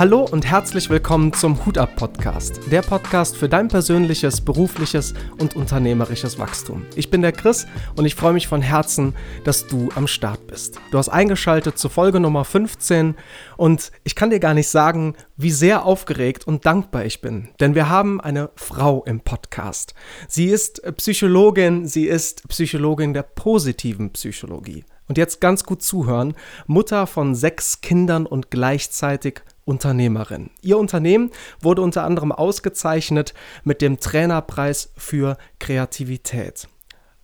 Hallo und herzlich willkommen zum Hut ab Podcast, der Podcast für dein persönliches, berufliches und unternehmerisches Wachstum. Ich bin der Chris und ich freue mich von Herzen, dass du am Start bist. Du hast eingeschaltet zur Folge Nummer 15 und ich kann dir gar nicht sagen, wie sehr aufgeregt und dankbar ich bin, denn wir haben eine Frau im Podcast. Sie ist Psychologin, sie ist Psychologin der positiven Psychologie. Und jetzt ganz gut zuhören, Mutter von sechs Kindern und gleichzeitig Unternehmerin. Ihr Unternehmen wurde unter anderem ausgezeichnet mit dem Trainerpreis für Kreativität.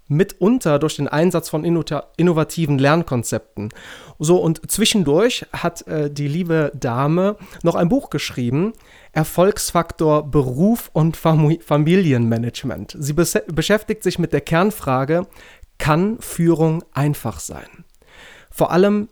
Mitunter durch den Einsatz von innovativen Lernkonzepten. So, und zwischendurch hat äh, die liebe Dame noch ein Buch geschrieben, Erfolgsfaktor Beruf und Fam Familienmanagement. Sie beschäftigt sich mit der Kernfrage, kann Führung einfach sein? Vor allem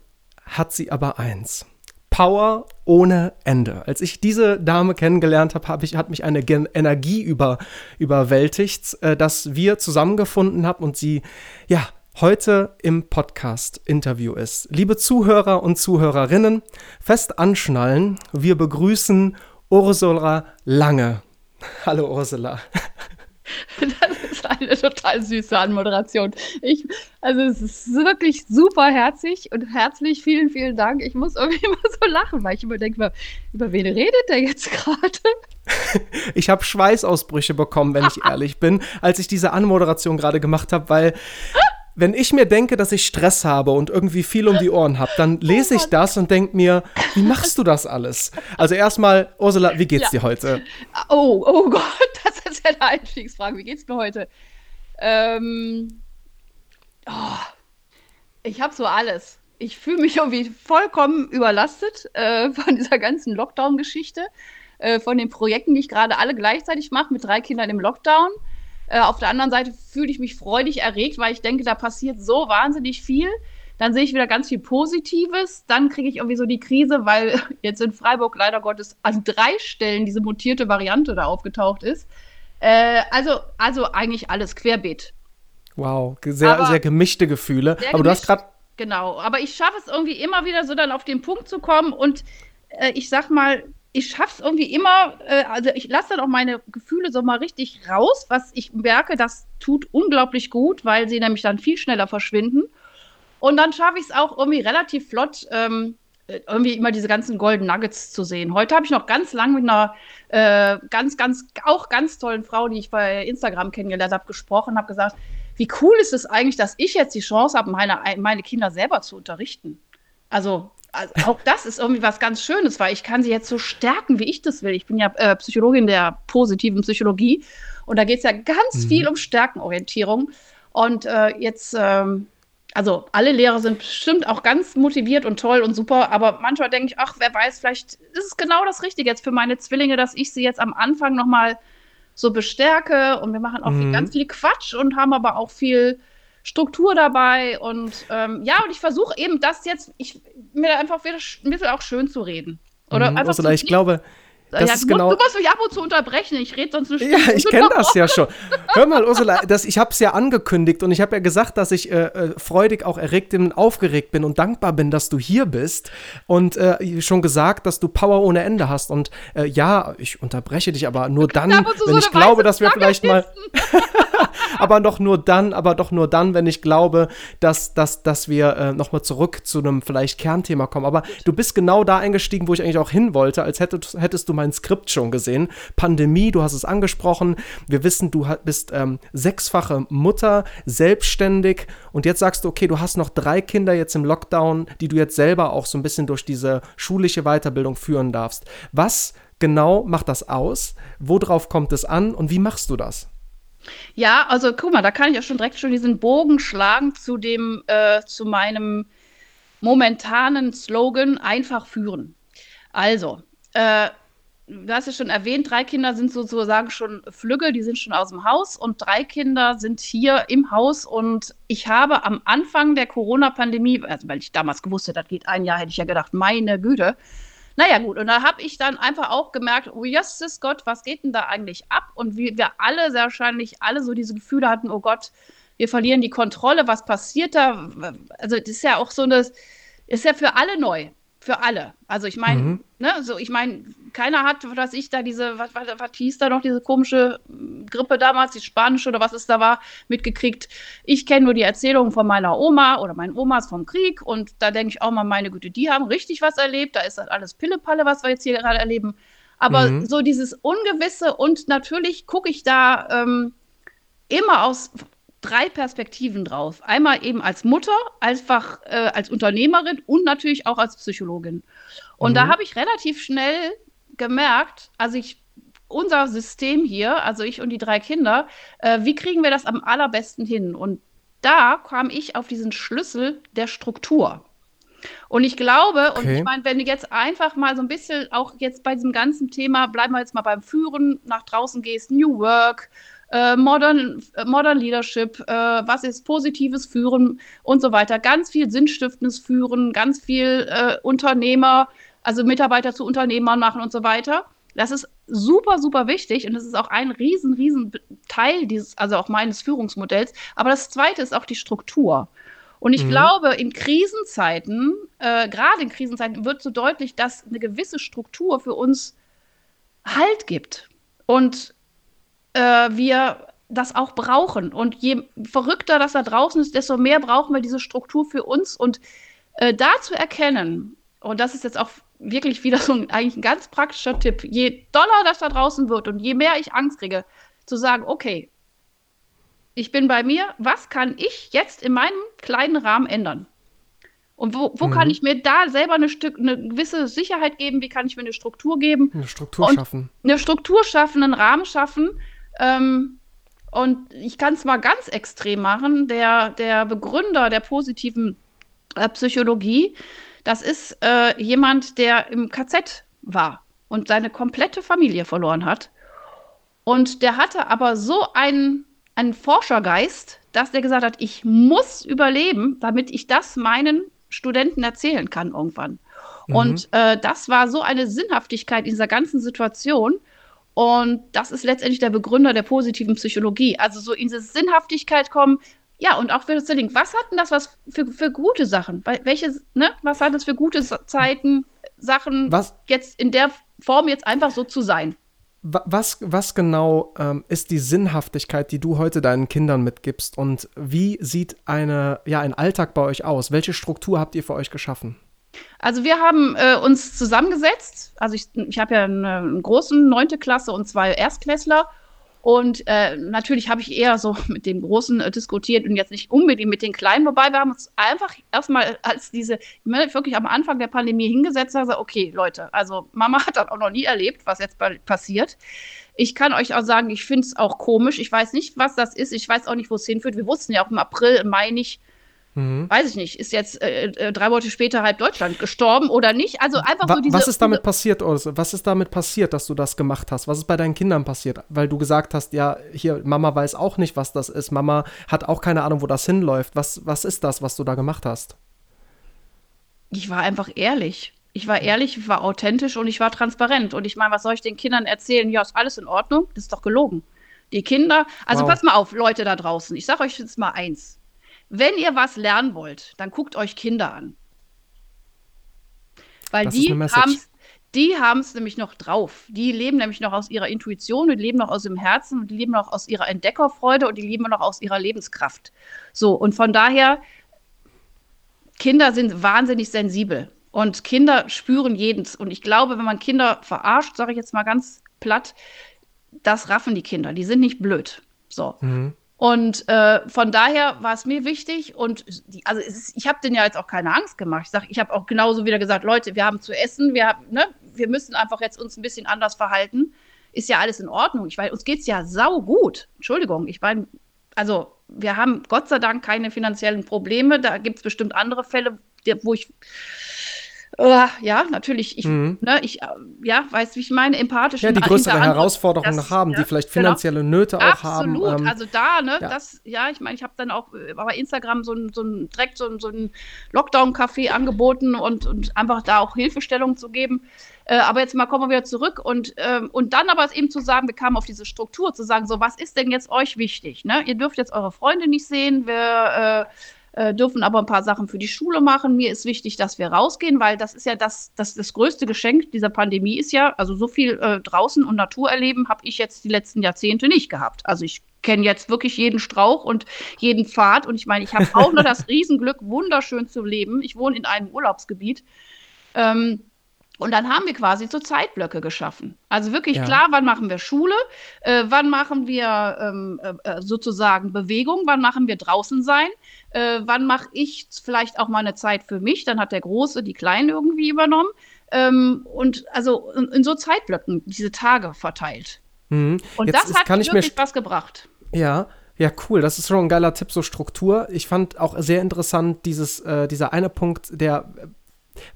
hat sie aber eins. Power ohne Ende. Als ich diese Dame kennengelernt habe, hab hat mich eine Gen Energie über, überwältigt, äh, dass wir zusammengefunden haben und sie, ja, heute im Podcast-Interview ist. Liebe Zuhörer und Zuhörerinnen, fest anschnallen, wir begrüßen Ursula Lange. Hallo Ursula. Das ist eine total süße Anmoderation. Ich, also es ist wirklich super herzig und herzlich vielen, vielen Dank. Ich muss irgendwie immer so lachen, weil ich immer denke, über, über wen redet der jetzt gerade? Ich habe Schweißausbrüche bekommen, wenn ich ehrlich bin, als ich diese Anmoderation gerade gemacht habe, weil wenn ich mir denke, dass ich Stress habe und irgendwie viel um die Ohren habe, dann oh lese ich das und denke mir, wie machst du das alles? Also erstmal, Ursula, wie geht's ja. dir heute? Oh, oh Gott, das ist ja eine Einstiegsfrage. Wie geht's mir heute? Ähm, oh, ich habe so alles. Ich fühle mich irgendwie vollkommen überlastet äh, von dieser ganzen Lockdown-Geschichte, äh, von den Projekten, die ich gerade alle gleichzeitig mache, mit drei Kindern im Lockdown. Äh, auf der anderen Seite fühle ich mich freudig erregt, weil ich denke, da passiert so wahnsinnig viel. Dann sehe ich wieder ganz viel Positives. Dann kriege ich irgendwie so die Krise, weil jetzt in Freiburg leider Gottes an drei Stellen diese mutierte Variante da aufgetaucht ist. Äh, also, also eigentlich alles querbeet. Wow, sehr, aber sehr gemischte Gefühle. Sehr aber gemischt, du hast gerade. Genau, aber ich schaffe es irgendwie immer wieder so dann auf den Punkt zu kommen und äh, ich sag mal, ich schaffe es irgendwie immer, äh, also ich lasse dann auch meine Gefühle so mal richtig raus, was ich merke, das tut unglaublich gut, weil sie nämlich dann viel schneller verschwinden. Und dann schaffe ich es auch irgendwie relativ flott, ähm, irgendwie immer diese ganzen Golden Nuggets zu sehen. Heute habe ich noch ganz lang mit einer äh, ganz, ganz, auch ganz tollen Frau, die ich bei Instagram kennengelernt habe, gesprochen, habe gesagt, wie cool ist es eigentlich, dass ich jetzt die Chance habe, meine, meine Kinder selber zu unterrichten. Also also auch das ist irgendwie was ganz Schönes, weil ich kann sie jetzt so stärken, wie ich das will. Ich bin ja äh, Psychologin der positiven Psychologie und da geht es ja ganz mhm. viel um Stärkenorientierung. Und äh, jetzt, ähm, also alle Lehrer sind bestimmt auch ganz motiviert und toll und super, aber manchmal denke ich, ach, wer weiß, vielleicht ist es genau das Richtige jetzt für meine Zwillinge, dass ich sie jetzt am Anfang nochmal so bestärke und wir machen auch mhm. viel, ganz viel Quatsch und haben aber auch viel Struktur dabei und ähm, ja, und ich versuche eben das jetzt, ich, mir einfach wieder ein bisschen auch schön zu reden. Oder mhm, einfach Ursula, ich glaube, das ja, ist genau. Du musst mich ab und zu unterbrechen. Ich rede sonst nicht. Ja, ich kenne das ja schon. Hör mal, Ursula, das, ich habe es ja angekündigt und ich habe ja gesagt, dass ich äh, äh, freudig auch erregt und aufgeregt bin und dankbar bin, dass du hier bist und äh, schon gesagt, dass du Power ohne Ende hast. Und äh, ja, ich unterbreche dich aber nur dann, wenn so ich glaube, dass wir vielleicht mal. aber doch nur dann, aber doch nur dann, wenn ich glaube, dass, dass, dass wir äh, nochmal zurück zu einem vielleicht Kernthema kommen. Aber du bist genau da eingestiegen, wo ich eigentlich auch hin wollte, als hättest, hättest du mein Skript schon gesehen. Pandemie, du hast es angesprochen. Wir wissen, du bist ähm, sechsfache Mutter, selbstständig und jetzt sagst du, okay, du hast noch drei Kinder jetzt im Lockdown, die du jetzt selber auch so ein bisschen durch diese schulische Weiterbildung führen darfst. Was genau macht das aus? Worauf kommt es an und wie machst du das? Ja, also guck mal, da kann ich ja schon direkt schon diesen Bogen schlagen zu dem, äh, zu meinem momentanen Slogan einfach führen. Also, äh, du hast ja schon erwähnt, drei Kinder sind sozusagen schon Flügge, die sind schon aus dem Haus und drei Kinder sind hier im Haus und ich habe am Anfang der Corona-Pandemie, also weil ich damals gewusst hätte, das geht ein Jahr, hätte ich ja gedacht, meine Güte, naja, gut, und da habe ich dann einfach auch gemerkt, oh Jesus Gott, was geht denn da eigentlich ab? Und wie wir alle, sehr wahrscheinlich alle so diese Gefühle hatten, oh Gott, wir verlieren die Kontrolle, was passiert da? Also, das ist ja auch so eine, ist ja für alle neu. für alle. Also ich meine, mhm. ne, so ich meine, keiner hat, was ich da diese, was, was, was hieß da noch, diese komische hm, Grippe damals, die spanische oder was es da war, mitgekriegt. Ich kenne nur die Erzählungen von meiner Oma oder meinen Omas vom Krieg und da denke ich auch mal, meine Güte, die haben richtig was erlebt. Da ist das alles Pillepalle, was wir jetzt hier gerade erleben. Aber mhm. so dieses Ungewisse und natürlich gucke ich da ähm, immer aus drei Perspektiven drauf. Einmal eben als Mutter, einfach äh, als Unternehmerin und natürlich auch als Psychologin. Und mhm. da habe ich relativ schnell gemerkt, also ich unser System hier, also ich und die drei Kinder, äh, wie kriegen wir das am allerbesten hin? Und da kam ich auf diesen Schlüssel der Struktur. Und ich glaube, okay. und ich meine, wenn du jetzt einfach mal so ein bisschen auch jetzt bei diesem ganzen Thema, bleiben wir jetzt mal beim Führen, nach draußen gehst, New Work, äh, Modern, äh, Modern Leadership, äh, was ist positives Führen und so weiter. Ganz viel sinnstiftendes Führen, ganz viel äh, Unternehmer, also Mitarbeiter zu Unternehmern machen und so weiter. Das ist super, super wichtig und das ist auch ein riesen, riesen Teil dieses, also auch meines Führungsmodells. Aber das zweite ist auch die Struktur. Und ich mhm. glaube, in Krisenzeiten, äh, gerade in Krisenzeiten, wird so deutlich, dass eine gewisse Struktur für uns Halt gibt. Und äh, wir das auch brauchen. Und je verrückter das da draußen ist, desto mehr brauchen wir diese Struktur für uns. Und äh, da zu erkennen, und das ist jetzt auch wirklich wieder so ein, eigentlich ein ganz praktischer Tipp, je doller das da draußen wird und je mehr ich Angst kriege, zu sagen, okay, ich bin bei mir, was kann ich jetzt in meinem kleinen Rahmen ändern? Und wo, wo mhm. kann ich mir da selber eine, Stück, eine gewisse Sicherheit geben? Wie kann ich mir eine Struktur geben? Eine Struktur schaffen. Eine Struktur schaffen, einen Rahmen schaffen, ähm, und ich kann es mal ganz extrem machen. Der, der Begründer der positiven äh, Psychologie, das ist äh, jemand, der im KZ war und seine komplette Familie verloren hat. Und der hatte aber so einen, einen Forschergeist, dass der gesagt hat, ich muss überleben, damit ich das meinen Studenten erzählen kann irgendwann. Mhm. Und äh, das war so eine Sinnhaftigkeit in dieser ganzen Situation. Und das ist letztendlich der Begründer der positiven Psychologie. Also so in diese Sinnhaftigkeit kommen. Ja, und auch für das Ding. Was hatten das was für, für gute Sachen? Welche, ne? Was hat es für gute Zeiten, Sachen, was? jetzt in der Form jetzt einfach so zu sein? Was, was genau ähm, ist die Sinnhaftigkeit, die du heute deinen Kindern mitgibst? Und wie sieht eine, ja, ein Alltag bei euch aus? Welche Struktur habt ihr für euch geschaffen? Also wir haben äh, uns zusammengesetzt. Also ich, ich habe ja eine, eine großen neunte Klasse und zwei Erstklässler. Und äh, natürlich habe ich eher so mit dem Großen äh, diskutiert und jetzt nicht unbedingt mit den Kleinen. Wobei wir haben uns einfach erstmal als diese, wirklich am Anfang der Pandemie hingesetzt und gesagt, okay, Leute, also Mama hat das auch noch nie erlebt, was jetzt passiert. Ich kann euch auch sagen, ich finde es auch komisch. Ich weiß nicht, was das ist. Ich weiß auch nicht, wo es hinführt. Wir wussten ja auch im April, im Mai nicht, Mhm. Weiß ich nicht, ist jetzt äh, äh, drei Monate später halb Deutschland gestorben oder nicht? Also einfach Wa so diese. Was ist damit passiert, Urs? Was ist damit passiert, dass du das gemacht hast? Was ist bei deinen Kindern passiert? Weil du gesagt hast, ja, hier, Mama weiß auch nicht, was das ist. Mama hat auch keine Ahnung, wo das hinläuft. Was, was ist das, was du da gemacht hast? Ich war einfach ehrlich. Ich war ehrlich, ich war authentisch und ich war transparent. Und ich meine, was soll ich den Kindern erzählen? Ja, ist alles in Ordnung? Das ist doch gelogen. Die Kinder, also wow. pass mal auf, Leute da draußen. Ich sage euch jetzt mal eins wenn ihr was lernen wollt, dann guckt euch Kinder an. Weil das die haben die haben es nämlich noch drauf. Die leben nämlich noch aus ihrer Intuition, die leben noch aus dem Herzen und die leben noch aus ihrer Entdeckerfreude und die leben noch aus ihrer Lebenskraft. So, und von daher, Kinder sind wahnsinnig sensibel und Kinder spüren jedens. Und ich glaube, wenn man Kinder verarscht, sage ich jetzt mal ganz platt, das raffen die Kinder. Die sind nicht blöd. So. Mhm. Und äh, von daher war es mir wichtig und die, also ist, ich habe denen ja jetzt auch keine Angst gemacht. Ich sag, ich habe auch genauso wieder gesagt, Leute, wir haben zu essen, wir haben, ne, wir müssen einfach jetzt uns ein bisschen anders verhalten. Ist ja alles in Ordnung. Ich weiß, uns geht's ja sau gut. Entschuldigung, ich meine, also wir haben Gott sei Dank keine finanziellen Probleme. Da gibt es bestimmt andere Fälle, wo ich Uh, ja, natürlich. Ich, mhm. ne, ich äh, ja, weiß, wie ich meine, empathisch. Ja, die größere Herausforderungen noch haben, ja, die vielleicht genau. finanzielle genau. Nöte auch Absolut. haben. Absolut. Ähm, also da, ne, ja. das, ja, ich meine, ich habe dann auch äh, bei Instagram so ein, so ein direkt so ein, so ein Lockdown-Café angeboten und, und einfach da auch Hilfestellung zu geben. Äh, aber jetzt mal kommen wir wieder zurück und, ähm, und dann aber eben zu sagen, wir kamen auf diese Struktur, zu sagen, so, was ist denn jetzt euch wichtig? Ne? Ihr dürft jetzt eure Freunde nicht sehen, wir, äh, äh, dürfen aber ein paar Sachen für die Schule machen. Mir ist wichtig, dass wir rausgehen, weil das ist ja das, das, das größte Geschenk dieser Pandemie ist ja, also so viel äh, draußen und Natur erleben habe ich jetzt die letzten Jahrzehnte nicht gehabt. Also ich kenne jetzt wirklich jeden Strauch und jeden Pfad und ich meine, ich habe auch nur das Riesenglück, wunderschön zu leben. Ich wohne in einem Urlaubsgebiet. Ähm, und dann haben wir quasi so Zeitblöcke geschaffen. Also wirklich ja. klar, wann machen wir Schule, äh, wann machen wir ähm, äh, äh, sozusagen Bewegung, wann machen wir draußen sein, äh, wann mache ich vielleicht auch mal eine Zeit für mich, dann hat der Große die Kleinen irgendwie übernommen. Ähm, und also in, in, so Zeitblöcken diese Tage verteilt. Mhm. Und Jetzt das hat wirklich was gebracht. Ja, ja, cool. Das ist schon ein geiler Tipp, so Struktur. Ich fand auch sehr interessant dieses, äh, dieser eine Punkt, der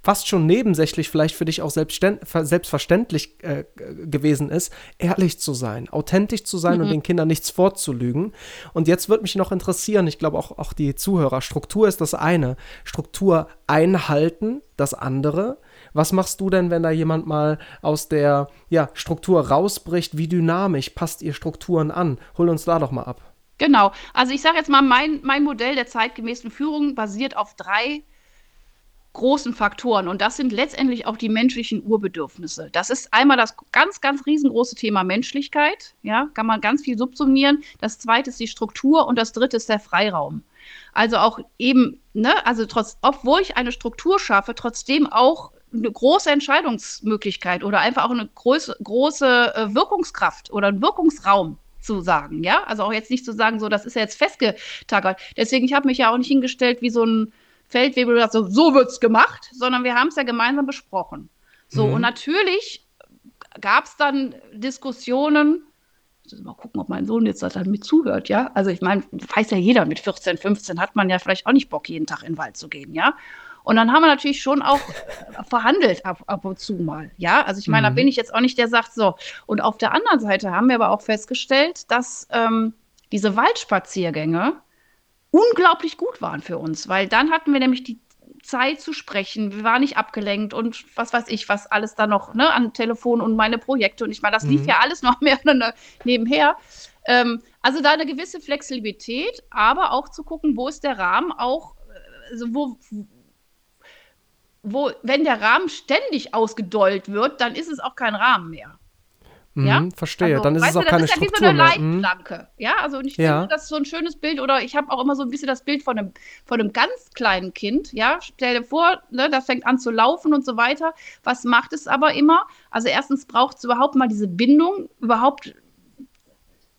fast schon nebensächlich vielleicht für dich auch selbstverständlich äh, gewesen ist, ehrlich zu sein, authentisch zu sein mhm. und den Kindern nichts vorzulügen. Und jetzt würde mich noch interessieren, ich glaube auch, auch die Zuhörer, Struktur ist das eine, Struktur einhalten das andere. Was machst du denn, wenn da jemand mal aus der ja, Struktur rausbricht? Wie dynamisch passt ihr Strukturen an? Hol uns da doch mal ab. Genau. Also ich sage jetzt mal, mein, mein Modell der zeitgemäßen Führung basiert auf drei großen Faktoren. Und das sind letztendlich auch die menschlichen Urbedürfnisse. Das ist einmal das ganz, ganz riesengroße Thema Menschlichkeit. Ja, kann man ganz viel subsumieren. Das zweite ist die Struktur und das dritte ist der Freiraum. Also auch eben, ne, also trotz, obwohl ich eine Struktur schaffe, trotzdem auch eine große Entscheidungsmöglichkeit oder einfach auch eine große, große äh, Wirkungskraft oder ein Wirkungsraum zu sagen, ja, also auch jetzt nicht zu sagen, so, das ist ja jetzt festgetagert. Deswegen, ich habe mich ja auch nicht hingestellt wie so ein Feldwebel gesagt, so, so wird's gemacht, sondern wir haben es ja gemeinsam besprochen. So, mhm. und natürlich gab es dann Diskussionen, mal gucken, ob mein Sohn jetzt dann mit zuhört, ja. Also ich meine, weiß ja jeder, mit 14, 15 hat man ja vielleicht auch nicht Bock, jeden Tag in den Wald zu gehen, ja. Und dann haben wir natürlich schon auch verhandelt ab, ab und zu mal, ja. Also ich meine, mhm. da bin ich jetzt auch nicht der sagt so. Und auf der anderen Seite haben wir aber auch festgestellt, dass ähm, diese Waldspaziergänge unglaublich gut waren für uns, weil dann hatten wir nämlich die Zeit zu sprechen. Wir waren nicht abgelenkt und was weiß ich, was alles da noch ne, an Telefon und meine Projekte. Und ich meine, das lief mhm. ja alles noch mehr nebenher. Ähm, also da eine gewisse Flexibilität, aber auch zu gucken, wo ist der Rahmen auch, also wo, wo, wenn der Rahmen ständig ausgedollt wird, dann ist es auch kein Rahmen mehr. Mhm, ja? Verstehe, also, dann ist es auch du, keine Struktur Das ist ja wie so eine mhm. Leitplanke. Ja, also und ich ja. finde, das ist so ein schönes Bild oder ich habe auch immer so ein bisschen das Bild von einem, von einem ganz kleinen Kind. Ja, stell dir vor, ne, das fängt an zu laufen und so weiter. Was macht es aber immer? Also erstens braucht es überhaupt mal diese Bindung, überhaupt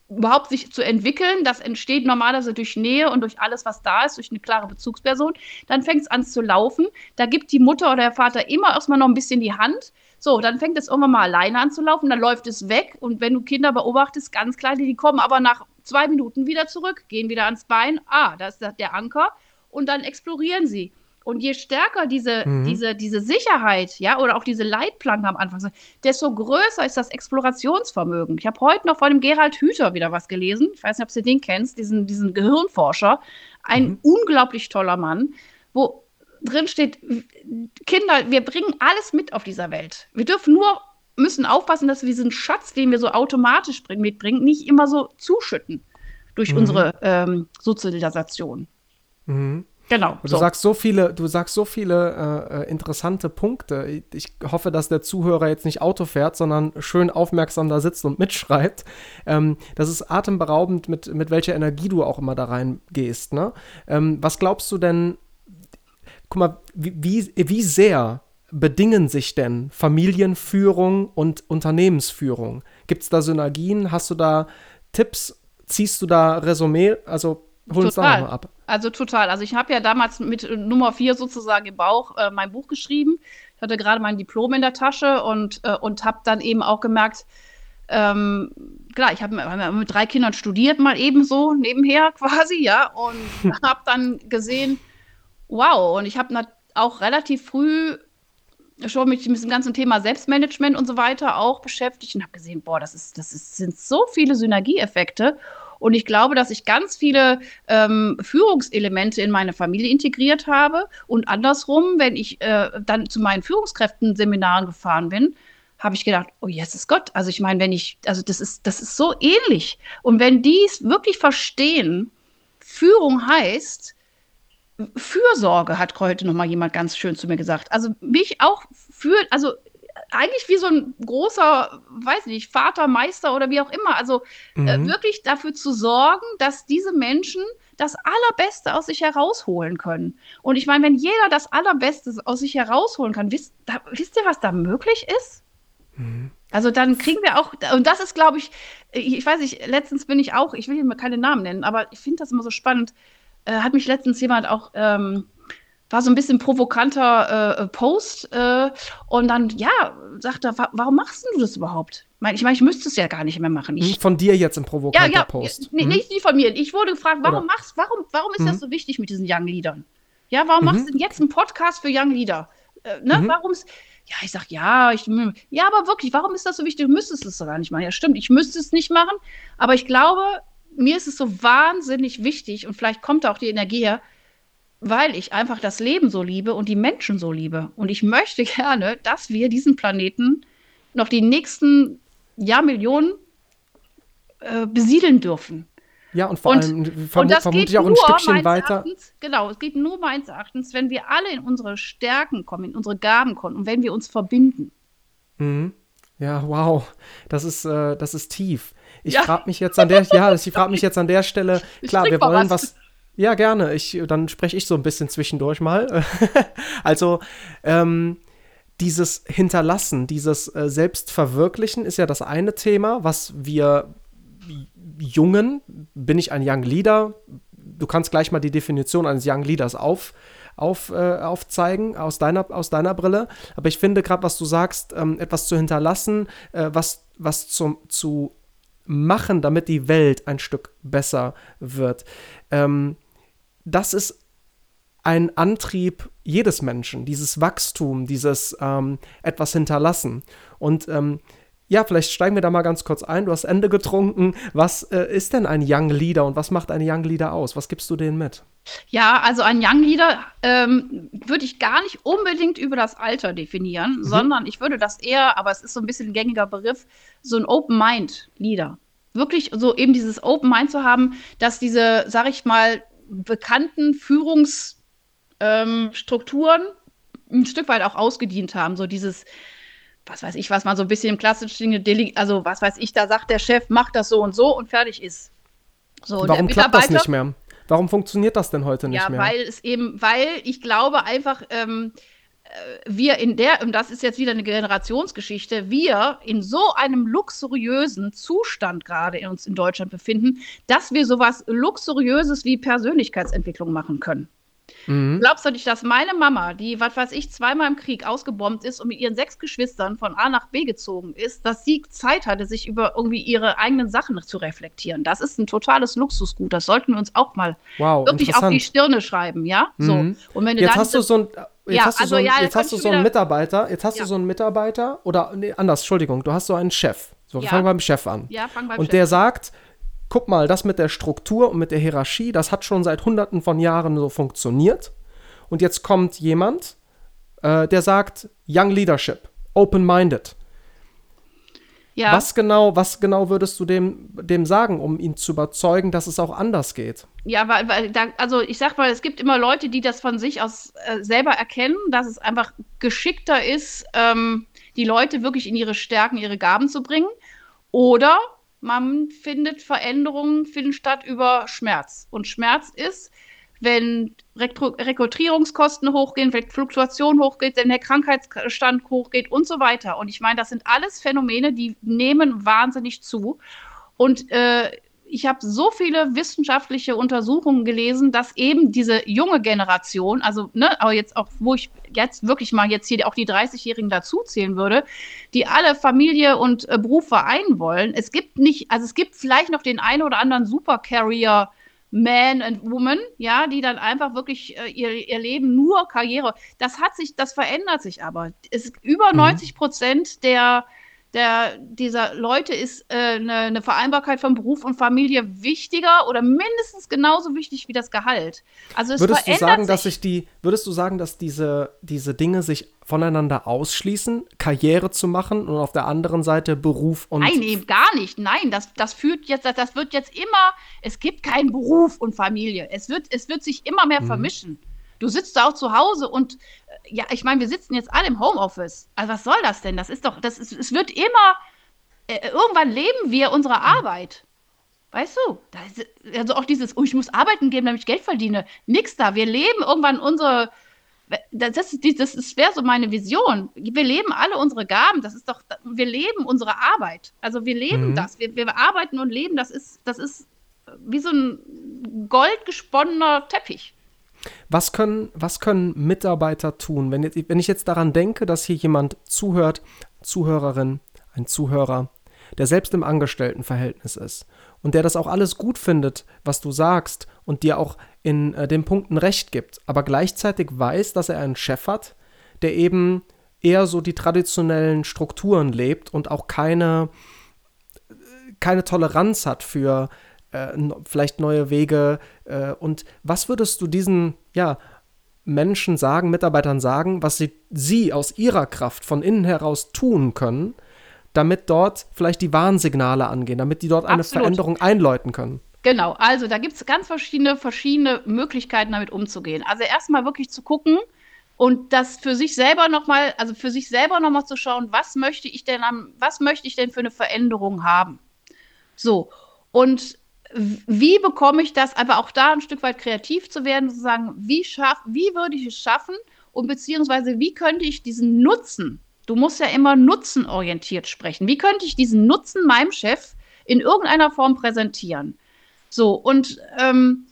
überhaupt sich zu entwickeln. Das entsteht normalerweise durch Nähe und durch alles, was da ist, durch eine klare Bezugsperson. Dann fängt es an zu laufen. Da gibt die Mutter oder der Vater immer erstmal noch ein bisschen die Hand. So, dann fängt es irgendwann mal alleine an zu laufen, dann läuft es weg. Und wenn du Kinder beobachtest, ganz klar, die kommen aber nach zwei Minuten wieder zurück, gehen wieder ans Bein. Ah, da ist der Anker. Und dann explorieren sie. Und je stärker diese, mhm. diese, diese Sicherheit, ja, oder auch diese Leitplanken am Anfang sind, desto größer ist das Explorationsvermögen. Ich habe heute noch von dem Gerald Hüther wieder was gelesen. Ich weiß nicht, ob du den kennst, diesen, diesen Gehirnforscher. Ein mhm. unglaublich toller Mann, wo drin steht, Kinder, wir bringen alles mit auf dieser Welt. Wir dürfen nur, müssen aufpassen, dass wir diesen Schatz, den wir so automatisch mitbringen, nicht immer so zuschütten durch mhm. unsere ähm, Sozialisation. Mhm. Genau. Du so. sagst so viele, du sagst so viele äh, äh, interessante Punkte. Ich hoffe, dass der Zuhörer jetzt nicht Auto fährt, sondern schön aufmerksam da sitzt und mitschreibt. Ähm, das ist atemberaubend, mit, mit welcher Energie du auch immer da reingehst. Ne? Ähm, was glaubst du denn, guck mal, wie, wie, wie sehr bedingen sich denn Familienführung und Unternehmensführung? Gibt es da Synergien? Hast du da Tipps? Ziehst du da Resümee? Also hol uns da nochmal ab. Also total. Also ich habe ja damals mit Nummer vier sozusagen im Bauch äh, mein Buch geschrieben. Ich hatte gerade mein Diplom in der Tasche und, äh, und habe dann eben auch gemerkt, ähm, klar, ich habe mit drei Kindern studiert, mal ebenso nebenher quasi, ja, und habe dann gesehen, wow, und ich habe auch relativ früh schon mit diesem ganzen Thema Selbstmanagement und so weiter auch beschäftigt und habe gesehen, boah, das ist, das ist, sind so viele Synergieeffekte. Und ich glaube, dass ich ganz viele ähm, Führungselemente in meine Familie integriert habe. Und andersrum, wenn ich äh, dann zu meinen Führungskräften-Seminaren gefahren bin, habe ich gedacht, oh Jesus Gott, also ich meine, wenn ich, also das ist, das ist so ähnlich. Und wenn die es wirklich verstehen, Führung heißt, Fürsorge, hat heute noch mal jemand ganz schön zu mir gesagt. Also mich auch für, also eigentlich wie so ein großer, weiß nicht, Vater, Meister oder wie auch immer. Also äh, mhm. äh, wirklich dafür zu sorgen, dass diese Menschen das Allerbeste aus sich herausholen können. Und ich meine, wenn jeder das Allerbeste aus sich herausholen kann, wisst, da, wisst ihr, was da möglich ist? Mhm. Also dann kriegen wir auch, und das ist, glaube ich, ich weiß nicht, letztens bin ich auch, ich will hier mal keine Namen nennen, aber ich finde das immer so spannend, äh, hat mich letztens jemand auch ähm, war so ein bisschen provokanter äh, Post. Äh, und dann, ja, sagt er, wa warum machst du das überhaupt? Ich meine, ich müsste es ja gar nicht mehr machen. Ich, hm, von dir jetzt im provokanter ja, ja, Post. Nee, mhm. Nicht die von mir. Ich wurde gefragt, warum Oder? machst, warum, warum ist mhm. das so wichtig mit diesen Young Leadern? Ja, warum mhm. machst du denn jetzt einen Podcast für Young Leader? Äh, ne? Mhm. Warum ja, ich sag ja, ich, ja, aber wirklich, warum ist das so wichtig? Du müsstest es doch gar nicht machen. Ja, stimmt, ich müsste es nicht machen, aber ich glaube, mir ist es so wahnsinnig wichtig und vielleicht kommt da auch die Energie her, weil ich einfach das Leben so liebe und die Menschen so liebe. Und ich möchte gerne, dass wir diesen Planeten noch die nächsten Jahrmillionen äh, besiedeln dürfen. Ja, und vor und, allem verm und das vermutlich auch ein Stückchen weiter. Erachtens, genau, es geht nur meines Erachtens, wenn wir alle in unsere Stärken kommen, in unsere Gaben kommen und wenn wir uns verbinden. Mhm. Ja, wow, das ist, äh, das ist tief. Ich ja. frage mich jetzt an der, ja, ich frage mich jetzt an der Stelle, klar, wir wollen was. was ja, gerne. Ich, dann spreche ich so ein bisschen zwischendurch mal. also, ähm, dieses Hinterlassen, dieses äh, Selbstverwirklichen ist ja das eine Thema, was wir Jungen, bin ich ein Young Leader? Du kannst gleich mal die Definition eines Young Leaders auf, auf, äh, aufzeigen aus deiner, aus deiner Brille. Aber ich finde gerade, was du sagst, ähm, etwas zu hinterlassen, äh, was, was zum, zu machen, damit die Welt ein Stück besser wird. Ähm, das ist ein Antrieb jedes Menschen, dieses Wachstum, dieses ähm, etwas hinterlassen. Und ähm, ja, vielleicht steigen wir da mal ganz kurz ein. Du hast Ende getrunken. Was äh, ist denn ein Young Leader und was macht ein Young Leader aus? Was gibst du denen mit? Ja, also ein Young Leader ähm, würde ich gar nicht unbedingt über das Alter definieren, mhm. sondern ich würde das eher, aber es ist so ein bisschen ein gängiger Begriff, so ein Open Mind Leader. Wirklich so eben dieses Open Mind zu haben, dass diese, sag ich mal, bekannten Führungsstrukturen ähm, ein Stück weit auch ausgedient haben. So dieses, was weiß ich, was man so ein bisschen im klassischen Deli also was weiß ich, da sagt der Chef, macht das so und so und fertig ist. So, Warum klappt das nicht mehr? Warum funktioniert das denn heute nicht ja, mehr? Ja, weil es eben, weil ich glaube einfach, ähm, äh, wir in der, und das ist jetzt wieder eine Generationsgeschichte, wir in so einem luxuriösen Zustand gerade in uns in Deutschland befinden, dass wir sowas Luxuriöses wie Persönlichkeitsentwicklung machen können. Mhm. Glaubst du nicht, dass meine Mama, die, was weiß ich, zweimal im Krieg ausgebombt ist und mit ihren sechs Geschwistern von A nach B gezogen ist, dass sie Zeit hatte, sich über irgendwie ihre eigenen Sachen zu reflektieren? Das ist ein totales Luxusgut. Das sollten wir uns auch mal wow, wirklich auf die Stirne schreiben, ja? Mhm. So. Und wenn du jetzt hast du so ein Jetzt ja, hast du also, so, einen, ja, jetzt hast du so einen Mitarbeiter, jetzt hast ja. du so einen Mitarbeiter oder nee, anders, Entschuldigung, du hast so einen Chef. So, ja. fangen wir beim Chef an. Ja, fang beim und Chef. der sagt, guck mal, das mit der Struktur und mit der Hierarchie, das hat schon seit hunderten von Jahren so funktioniert. Und jetzt kommt jemand, äh, der sagt, Young Leadership, open-minded. Ja. Was genau, was genau würdest du dem, dem sagen, um ihn zu überzeugen, dass es auch anders geht? Ja, weil, weil da, also ich sag mal, es gibt immer Leute, die das von sich aus äh, selber erkennen, dass es einfach geschickter ist, ähm, die Leute wirklich in ihre Stärken, ihre Gaben zu bringen. Oder man findet Veränderungen finden statt über Schmerz. Und Schmerz ist, wenn Rekrutierungskosten hochgehen, wenn Fluktuation hochgeht, wenn der Krankheitsstand hochgeht und so weiter. Und ich meine, das sind alles Phänomene, die nehmen wahnsinnig zu. Und äh, ich habe so viele wissenschaftliche Untersuchungen gelesen, dass eben diese junge Generation, also ne, aber jetzt auch, wo ich jetzt wirklich mal jetzt hier auch die 30-Jährigen dazuzählen würde, die alle Familie und äh, Beruf vereinen wollen. Es gibt nicht, also es gibt vielleicht noch den einen oder anderen Supercarrier man and Woman, ja, die dann einfach wirklich äh, ihr, ihr Leben nur Karriere. Das hat sich, das verändert sich aber. Es über mhm. 90 Prozent der der, dieser Leute ist äh, eine, eine Vereinbarkeit von Beruf und Familie wichtiger oder mindestens genauso wichtig wie das Gehalt. Also es würdest du sagen, sich. dass sich die, würdest du sagen, dass diese, diese Dinge sich voneinander ausschließen, Karriere zu machen und auf der anderen Seite Beruf und Nein, eben gar nicht. Nein, das, das führt jetzt, das wird jetzt immer, es gibt keinen Beruf und Familie. Es wird, es wird sich immer mehr mhm. vermischen. Du sitzt da auch zu Hause und äh, ja, ich meine, wir sitzen jetzt alle im Homeoffice. Also was soll das denn? Das ist doch, das ist, es wird immer, äh, irgendwann leben wir unsere Arbeit. Weißt du? Ist, also auch dieses, oh, ich muss arbeiten gehen, damit ich Geld verdiene. Nix da. Wir leben irgendwann unsere, das, ist, das, das wäre so meine Vision. Wir leben alle unsere Gaben. Das ist doch, wir leben unsere Arbeit. Also wir leben mhm. das. Wir, wir arbeiten und leben. Das ist, das ist wie so ein goldgesponnener Teppich. Was können, was können Mitarbeiter tun, wenn, wenn ich jetzt daran denke, dass hier jemand zuhört, Zuhörerin, ein Zuhörer, der selbst im Angestelltenverhältnis ist und der das auch alles gut findet, was du sagst und dir auch in äh, den Punkten recht gibt, aber gleichzeitig weiß, dass er einen Chef hat, der eben eher so die traditionellen Strukturen lebt und auch keine, keine Toleranz hat für äh, vielleicht neue Wege. Äh, und was würdest du diesen, ja, Menschen sagen, Mitarbeitern sagen, was sie, sie aus ihrer Kraft von innen heraus tun können, damit dort vielleicht die Warnsignale angehen, damit die dort eine Absolut. Veränderung einläuten können? Genau, also da gibt es ganz verschiedene, verschiedene Möglichkeiten, damit umzugehen. Also erstmal wirklich zu gucken und das für sich selber nochmal, also für sich selber nochmal zu schauen, was möchte ich denn am, was möchte ich denn für eine Veränderung haben? So, und wie bekomme ich das, aber auch da ein Stück weit kreativ zu werden, zu sagen, wie, schaff, wie würde ich es schaffen und beziehungsweise wie könnte ich diesen Nutzen, du musst ja immer nutzenorientiert sprechen, wie könnte ich diesen Nutzen meinem Chef in irgendeiner Form präsentieren? So, und ähm,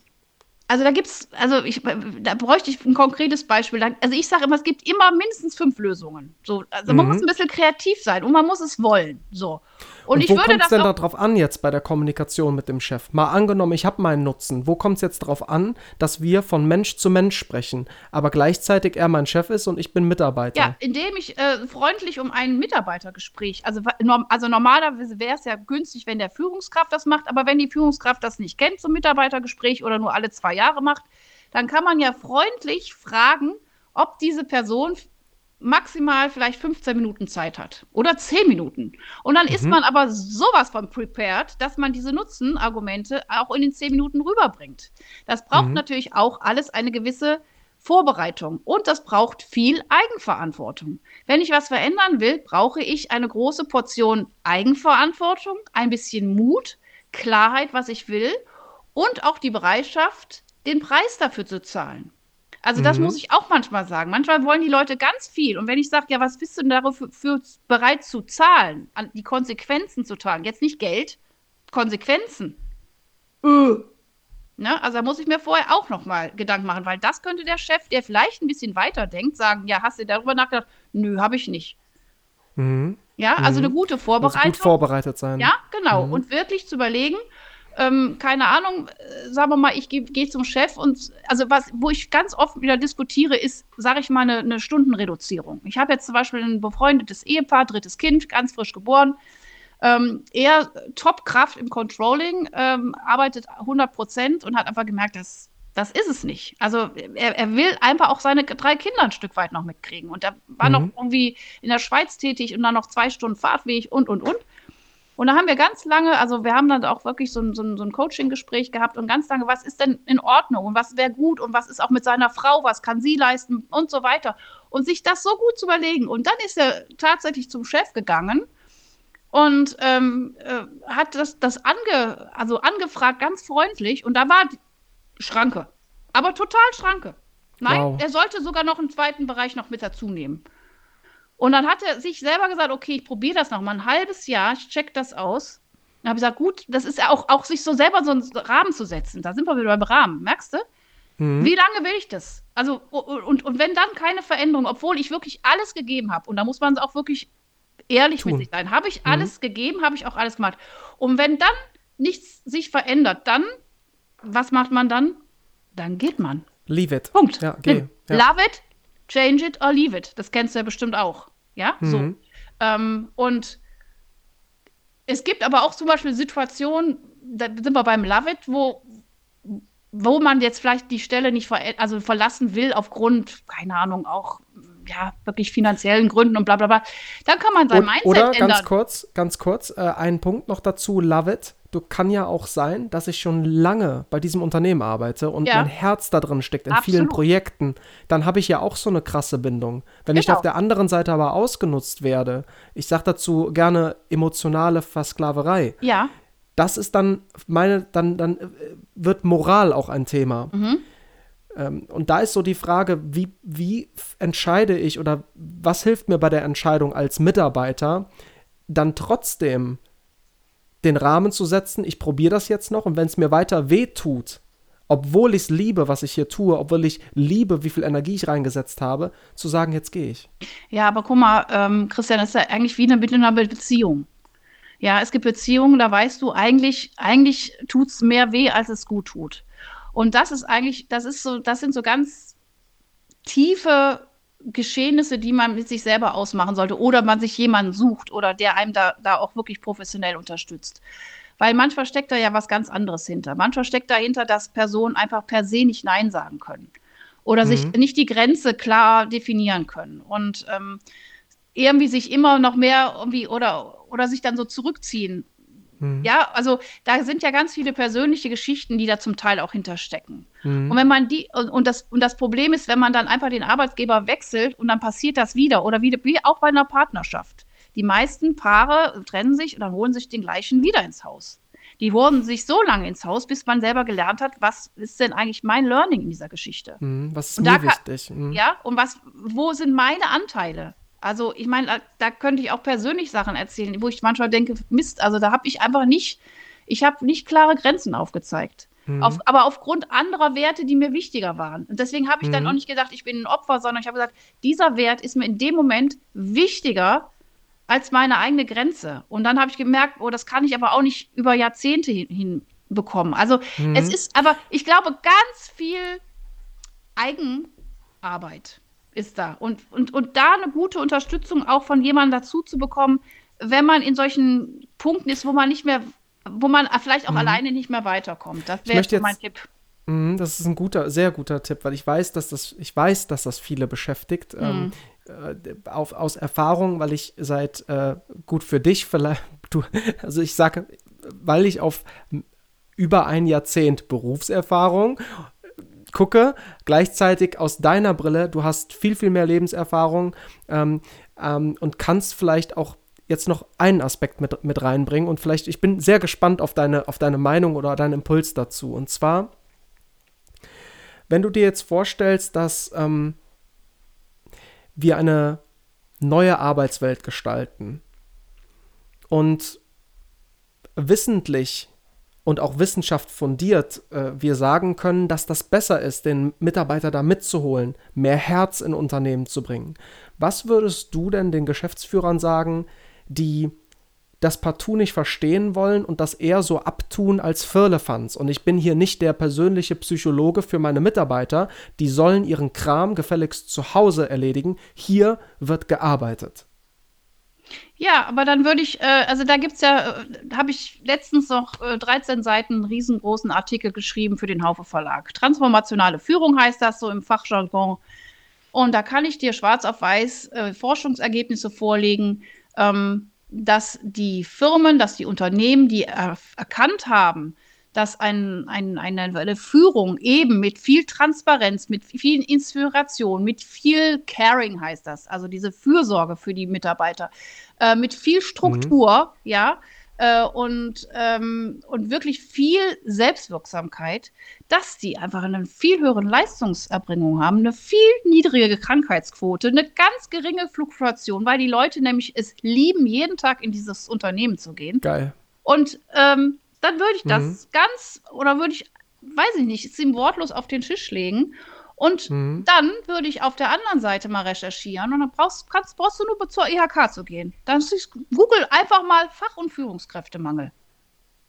also da gibt's, also ich, da bräuchte ich ein konkretes Beispiel. Also ich sage immer, es gibt immer mindestens fünf Lösungen. So, also man mhm. muss ein bisschen kreativ sein und man muss es wollen. So. Und, und wo kommt es denn darauf an jetzt bei der Kommunikation mit dem Chef? Mal angenommen, ich habe meinen Nutzen. Wo kommt es jetzt darauf an, dass wir von Mensch zu Mensch sprechen, aber gleichzeitig er mein Chef ist und ich bin Mitarbeiter? Ja, indem ich äh, freundlich um ein Mitarbeitergespräch, also, also normalerweise wäre es ja günstig, wenn der Führungskraft das macht, aber wenn die Führungskraft das nicht kennt, so ein Mitarbeitergespräch oder nur alle zwei Jahre macht, dann kann man ja freundlich fragen, ob diese Person maximal vielleicht 15 Minuten Zeit hat oder 10 Minuten. Und dann mhm. ist man aber sowas von prepared, dass man diese Nutzenargumente auch in den 10 Minuten rüberbringt. Das braucht mhm. natürlich auch alles eine gewisse Vorbereitung und das braucht viel Eigenverantwortung. Wenn ich was verändern will, brauche ich eine große Portion Eigenverantwortung, ein bisschen Mut, Klarheit, was ich will und auch die Bereitschaft, den Preis dafür zu zahlen. Also das mhm. muss ich auch manchmal sagen. Manchmal wollen die Leute ganz viel. Und wenn ich sage, ja, was bist du denn dafür bereit zu zahlen, an die Konsequenzen zu tragen? Jetzt nicht Geld, Konsequenzen. Äh. Ne? Also da muss ich mir vorher auch noch mal Gedanken machen, weil das könnte der Chef, der vielleicht ein bisschen weiter denkt, sagen, ja, hast du darüber nachgedacht? Nö, habe ich nicht. Mhm. Ja, also mhm. eine gute Vorbereitung. Muss gut vorbereitet sein. Ja, genau. Mhm. Und wirklich zu überlegen, ähm, keine Ahnung, äh, sagen wir mal, ich gehe geh zum Chef und also was, wo ich ganz oft wieder diskutiere, ist, sage ich mal, eine, eine Stundenreduzierung. Ich habe jetzt zum Beispiel ein befreundetes Ehepaar, drittes Kind, ganz frisch geboren. Ähm, er Top-Kraft im Controlling, ähm, arbeitet 100 Prozent und hat einfach gemerkt, dass das ist es nicht. Also er, er, will einfach auch seine drei Kinder ein Stück weit noch mitkriegen. Und er war mhm. noch irgendwie in der Schweiz tätig und dann noch zwei Stunden Fahrtweg und, und, und. Und da haben wir ganz lange, also wir haben dann auch wirklich so ein, so ein, so ein Coaching-Gespräch gehabt und ganz lange, was ist denn in Ordnung und was wäre gut und was ist auch mit seiner Frau, was kann sie leisten und so weiter. Und sich das so gut zu überlegen. Und dann ist er tatsächlich zum Chef gegangen und ähm, äh, hat das, das ange, also angefragt, ganz freundlich. Und da war die Schranke. Aber total Schranke. Nein, wow. er sollte sogar noch einen zweiten Bereich noch mit dazu nehmen. Und dann hat er sich selber gesagt, okay, ich probiere das noch mal ein halbes Jahr, ich check das aus. Dann habe ich gesagt, gut, das ist ja auch, auch sich so selber so einen Rahmen zu setzen. Da sind wir wieder beim Rahmen, merkst du? Mhm. Wie lange will ich das? Also, und, und wenn dann keine Veränderung, obwohl ich wirklich alles gegeben habe, und da muss man auch wirklich ehrlich Tun. mit sich sein, habe ich mhm. alles gegeben, habe ich auch alles gemacht. Und wenn dann nichts sich verändert, dann, was macht man dann? Dann geht man. Leave it. Punkt. Ja, geh. Ja. Love it, change it or leave it. Das kennst du ja bestimmt auch. Ja, mhm. so. Ähm, und es gibt aber auch zum Beispiel Situationen, da sind wir beim Love It, wo, wo man jetzt vielleicht die Stelle nicht ver also verlassen will aufgrund, keine Ahnung, auch ja, wirklich finanziellen Gründen und bla bla bla. Dann kann man sein Mindset oder, ändern. ganz kurz, ganz kurz, äh, einen Punkt noch dazu, Love It du kann ja auch sein, dass ich schon lange bei diesem Unternehmen arbeite und Ja. mein Herz da drin steckt in Absolut. vielen Projekten, dann habe ich ja auch so eine krasse Bindung. Wenn ich Genau. auf der anderen Seite aber ausgenutzt werde, ich sage dazu gerne emotionale Versklaverei, Ja, das ist dann meine, dann, dann äh, wird Moral auch ein Thema. Mhm. Ähm, und da ist so die Frage, wie, wie entscheide ich oder was hilft mir bei der Entscheidung als Mitarbeiter, dann trotzdem den Rahmen zu setzen, ich probiere das jetzt noch und wenn es mir weiter weh tut, obwohl ich es liebe, was ich hier tue, obwohl ich liebe, wie viel Energie ich reingesetzt habe, zu sagen, jetzt gehe ich. Ja, aber guck mal, ähm, Christian, das ist ja eigentlich wie eine, mit Beziehung. Ja, es gibt Beziehungen, da weißt du, eigentlich, eigentlich tut es mehr weh, als es gut tut. Und das ist eigentlich, das ist so, das sind so ganz tiefe Geschehnisse, die man mit sich selber ausmachen sollte. Oder man sich jemanden sucht oder der einem da, da auch wirklich professionell unterstützt. Weil manchmal steckt da ja was ganz anderes hinter. Manchmal steckt dahinter, dass Personen einfach per se nicht Nein sagen können. Oder sich Mhm. nicht die Grenze klar definieren können. Und ähm, irgendwie sich immer noch mehr irgendwie oder, oder sich dann so zurückziehen. Mhm. Ja, also da sind ja ganz viele persönliche Geschichten, die da zum Teil auch hinterstecken. Mhm. Und wenn man die, und, und, das, und das Problem ist, wenn man dann einfach den Arbeitgeber wechselt und dann passiert das wieder oder wie, wie auch bei einer Partnerschaft. Die meisten Paare trennen sich und dann holen sich den gleichen wieder ins Haus. Die holen sich so lange ins Haus, bis man selber gelernt hat, was ist denn eigentlich mein Learning in dieser Geschichte. Mhm. Was ist Und mir da kann- wichtig? Mhm. Ja, und was, wo sind meine Anteile? Also, ich meine, da, könnte ich auch persönlich Sachen erzählen, wo ich manchmal denke, Mist, also da habe ich einfach nicht, ich habe nicht klare Grenzen aufgezeigt. Mhm. Auf, aber aufgrund anderer Werte, die mir wichtiger waren. Und deswegen habe ich dann Mhm. auch nicht gesagt, ich bin ein Opfer, sondern ich habe gesagt, dieser Wert ist mir in dem Moment wichtiger als meine eigene Grenze. Und dann habe ich gemerkt, oh, das kann ich aber auch nicht über Jahrzehnte hin, hinbekommen. Also Mhm. es ist aber, ich glaube, ganz viel Eigenarbeit ist da. Und, und, und da eine gute Unterstützung auch von jemandem dazu zu bekommen, wenn man in solchen Punkten ist, wo man nicht mehr, wo man vielleicht auch alleine nicht mehr weiterkommt. Das wäre Mhm. jetzt mein Tipp. Mhm, Das ist ein guter, sehr guter Tipp, weil ich weiß, dass das, ich weiß, dass das viele beschäftigt. Ähm, äh, auf, aus Erfahrung, weil ich seit äh, gut für dich vielleicht, du, also ich sage, weil ich auf über ein Jahrzehnt Berufserfahrung gucke, gleichzeitig aus deiner Brille, du hast viel, viel mehr Lebenserfahrung ähm, ähm, und kannst vielleicht auch jetzt noch einen Aspekt mit, mit reinbringen und vielleicht, ich bin sehr gespannt auf deine, auf deine Meinung oder deinen Impuls dazu. Und zwar, wenn du dir jetzt vorstellst, dass ähm, wir eine neue Arbeitswelt gestalten und wissentlich und auch Wissenschaft fundiert äh, wir sagen können, dass das besser ist, den Mitarbeiter da mitzuholen, mehr Herz in Unternehmen zu bringen. Was würdest du denn den Geschäftsführern sagen, die das partout nicht verstehen wollen und das eher so abtun als Firlefanz. Und ich bin hier nicht der persönliche Psychologe für meine Mitarbeiter. Die sollen ihren Kram gefälligst zu Hause erledigen. Hier wird gearbeitet. Ja, aber dann würde ich, äh, also da gibt es ja, äh, habe ich letztens noch äh, 13 Seiten riesengroßen Artikel geschrieben für den Haufe Verlag. Transformationale Führung heißt das so im Fachjargon. Und da kann ich dir schwarz auf weiß äh, Forschungsergebnisse vorlegen, ähm, dass die Firmen, dass die Unternehmen, die er erkannt haben, dass ein, ein, eine, eine Führung eben mit viel Transparenz, mit viel Inspiration, mit viel Caring heißt das, also diese Fürsorge für die Mitarbeiter, äh, mit viel Struktur, ja, äh, und, ähm, und wirklich viel Selbstwirksamkeit, dass die einfach eine viel höhere Leistungserbringung haben, eine viel niedrigere Krankheitsquote, eine ganz geringe Fluktuation, weil die Leute nämlich es lieben, jeden Tag in dieses Unternehmen zu gehen. Geil. Und ähm, dann würde ich das Mhm. ganz, oder würde ich, weiß ich nicht, es ihm wortlos auf den Tisch legen. Und Mhm. dann würde ich auf der anderen Seite mal recherchieren und dann brauchst, kannst, brauchst du nur zur IHK zu gehen. Dann ist Google einfach mal Fach- und Führungskräftemangel.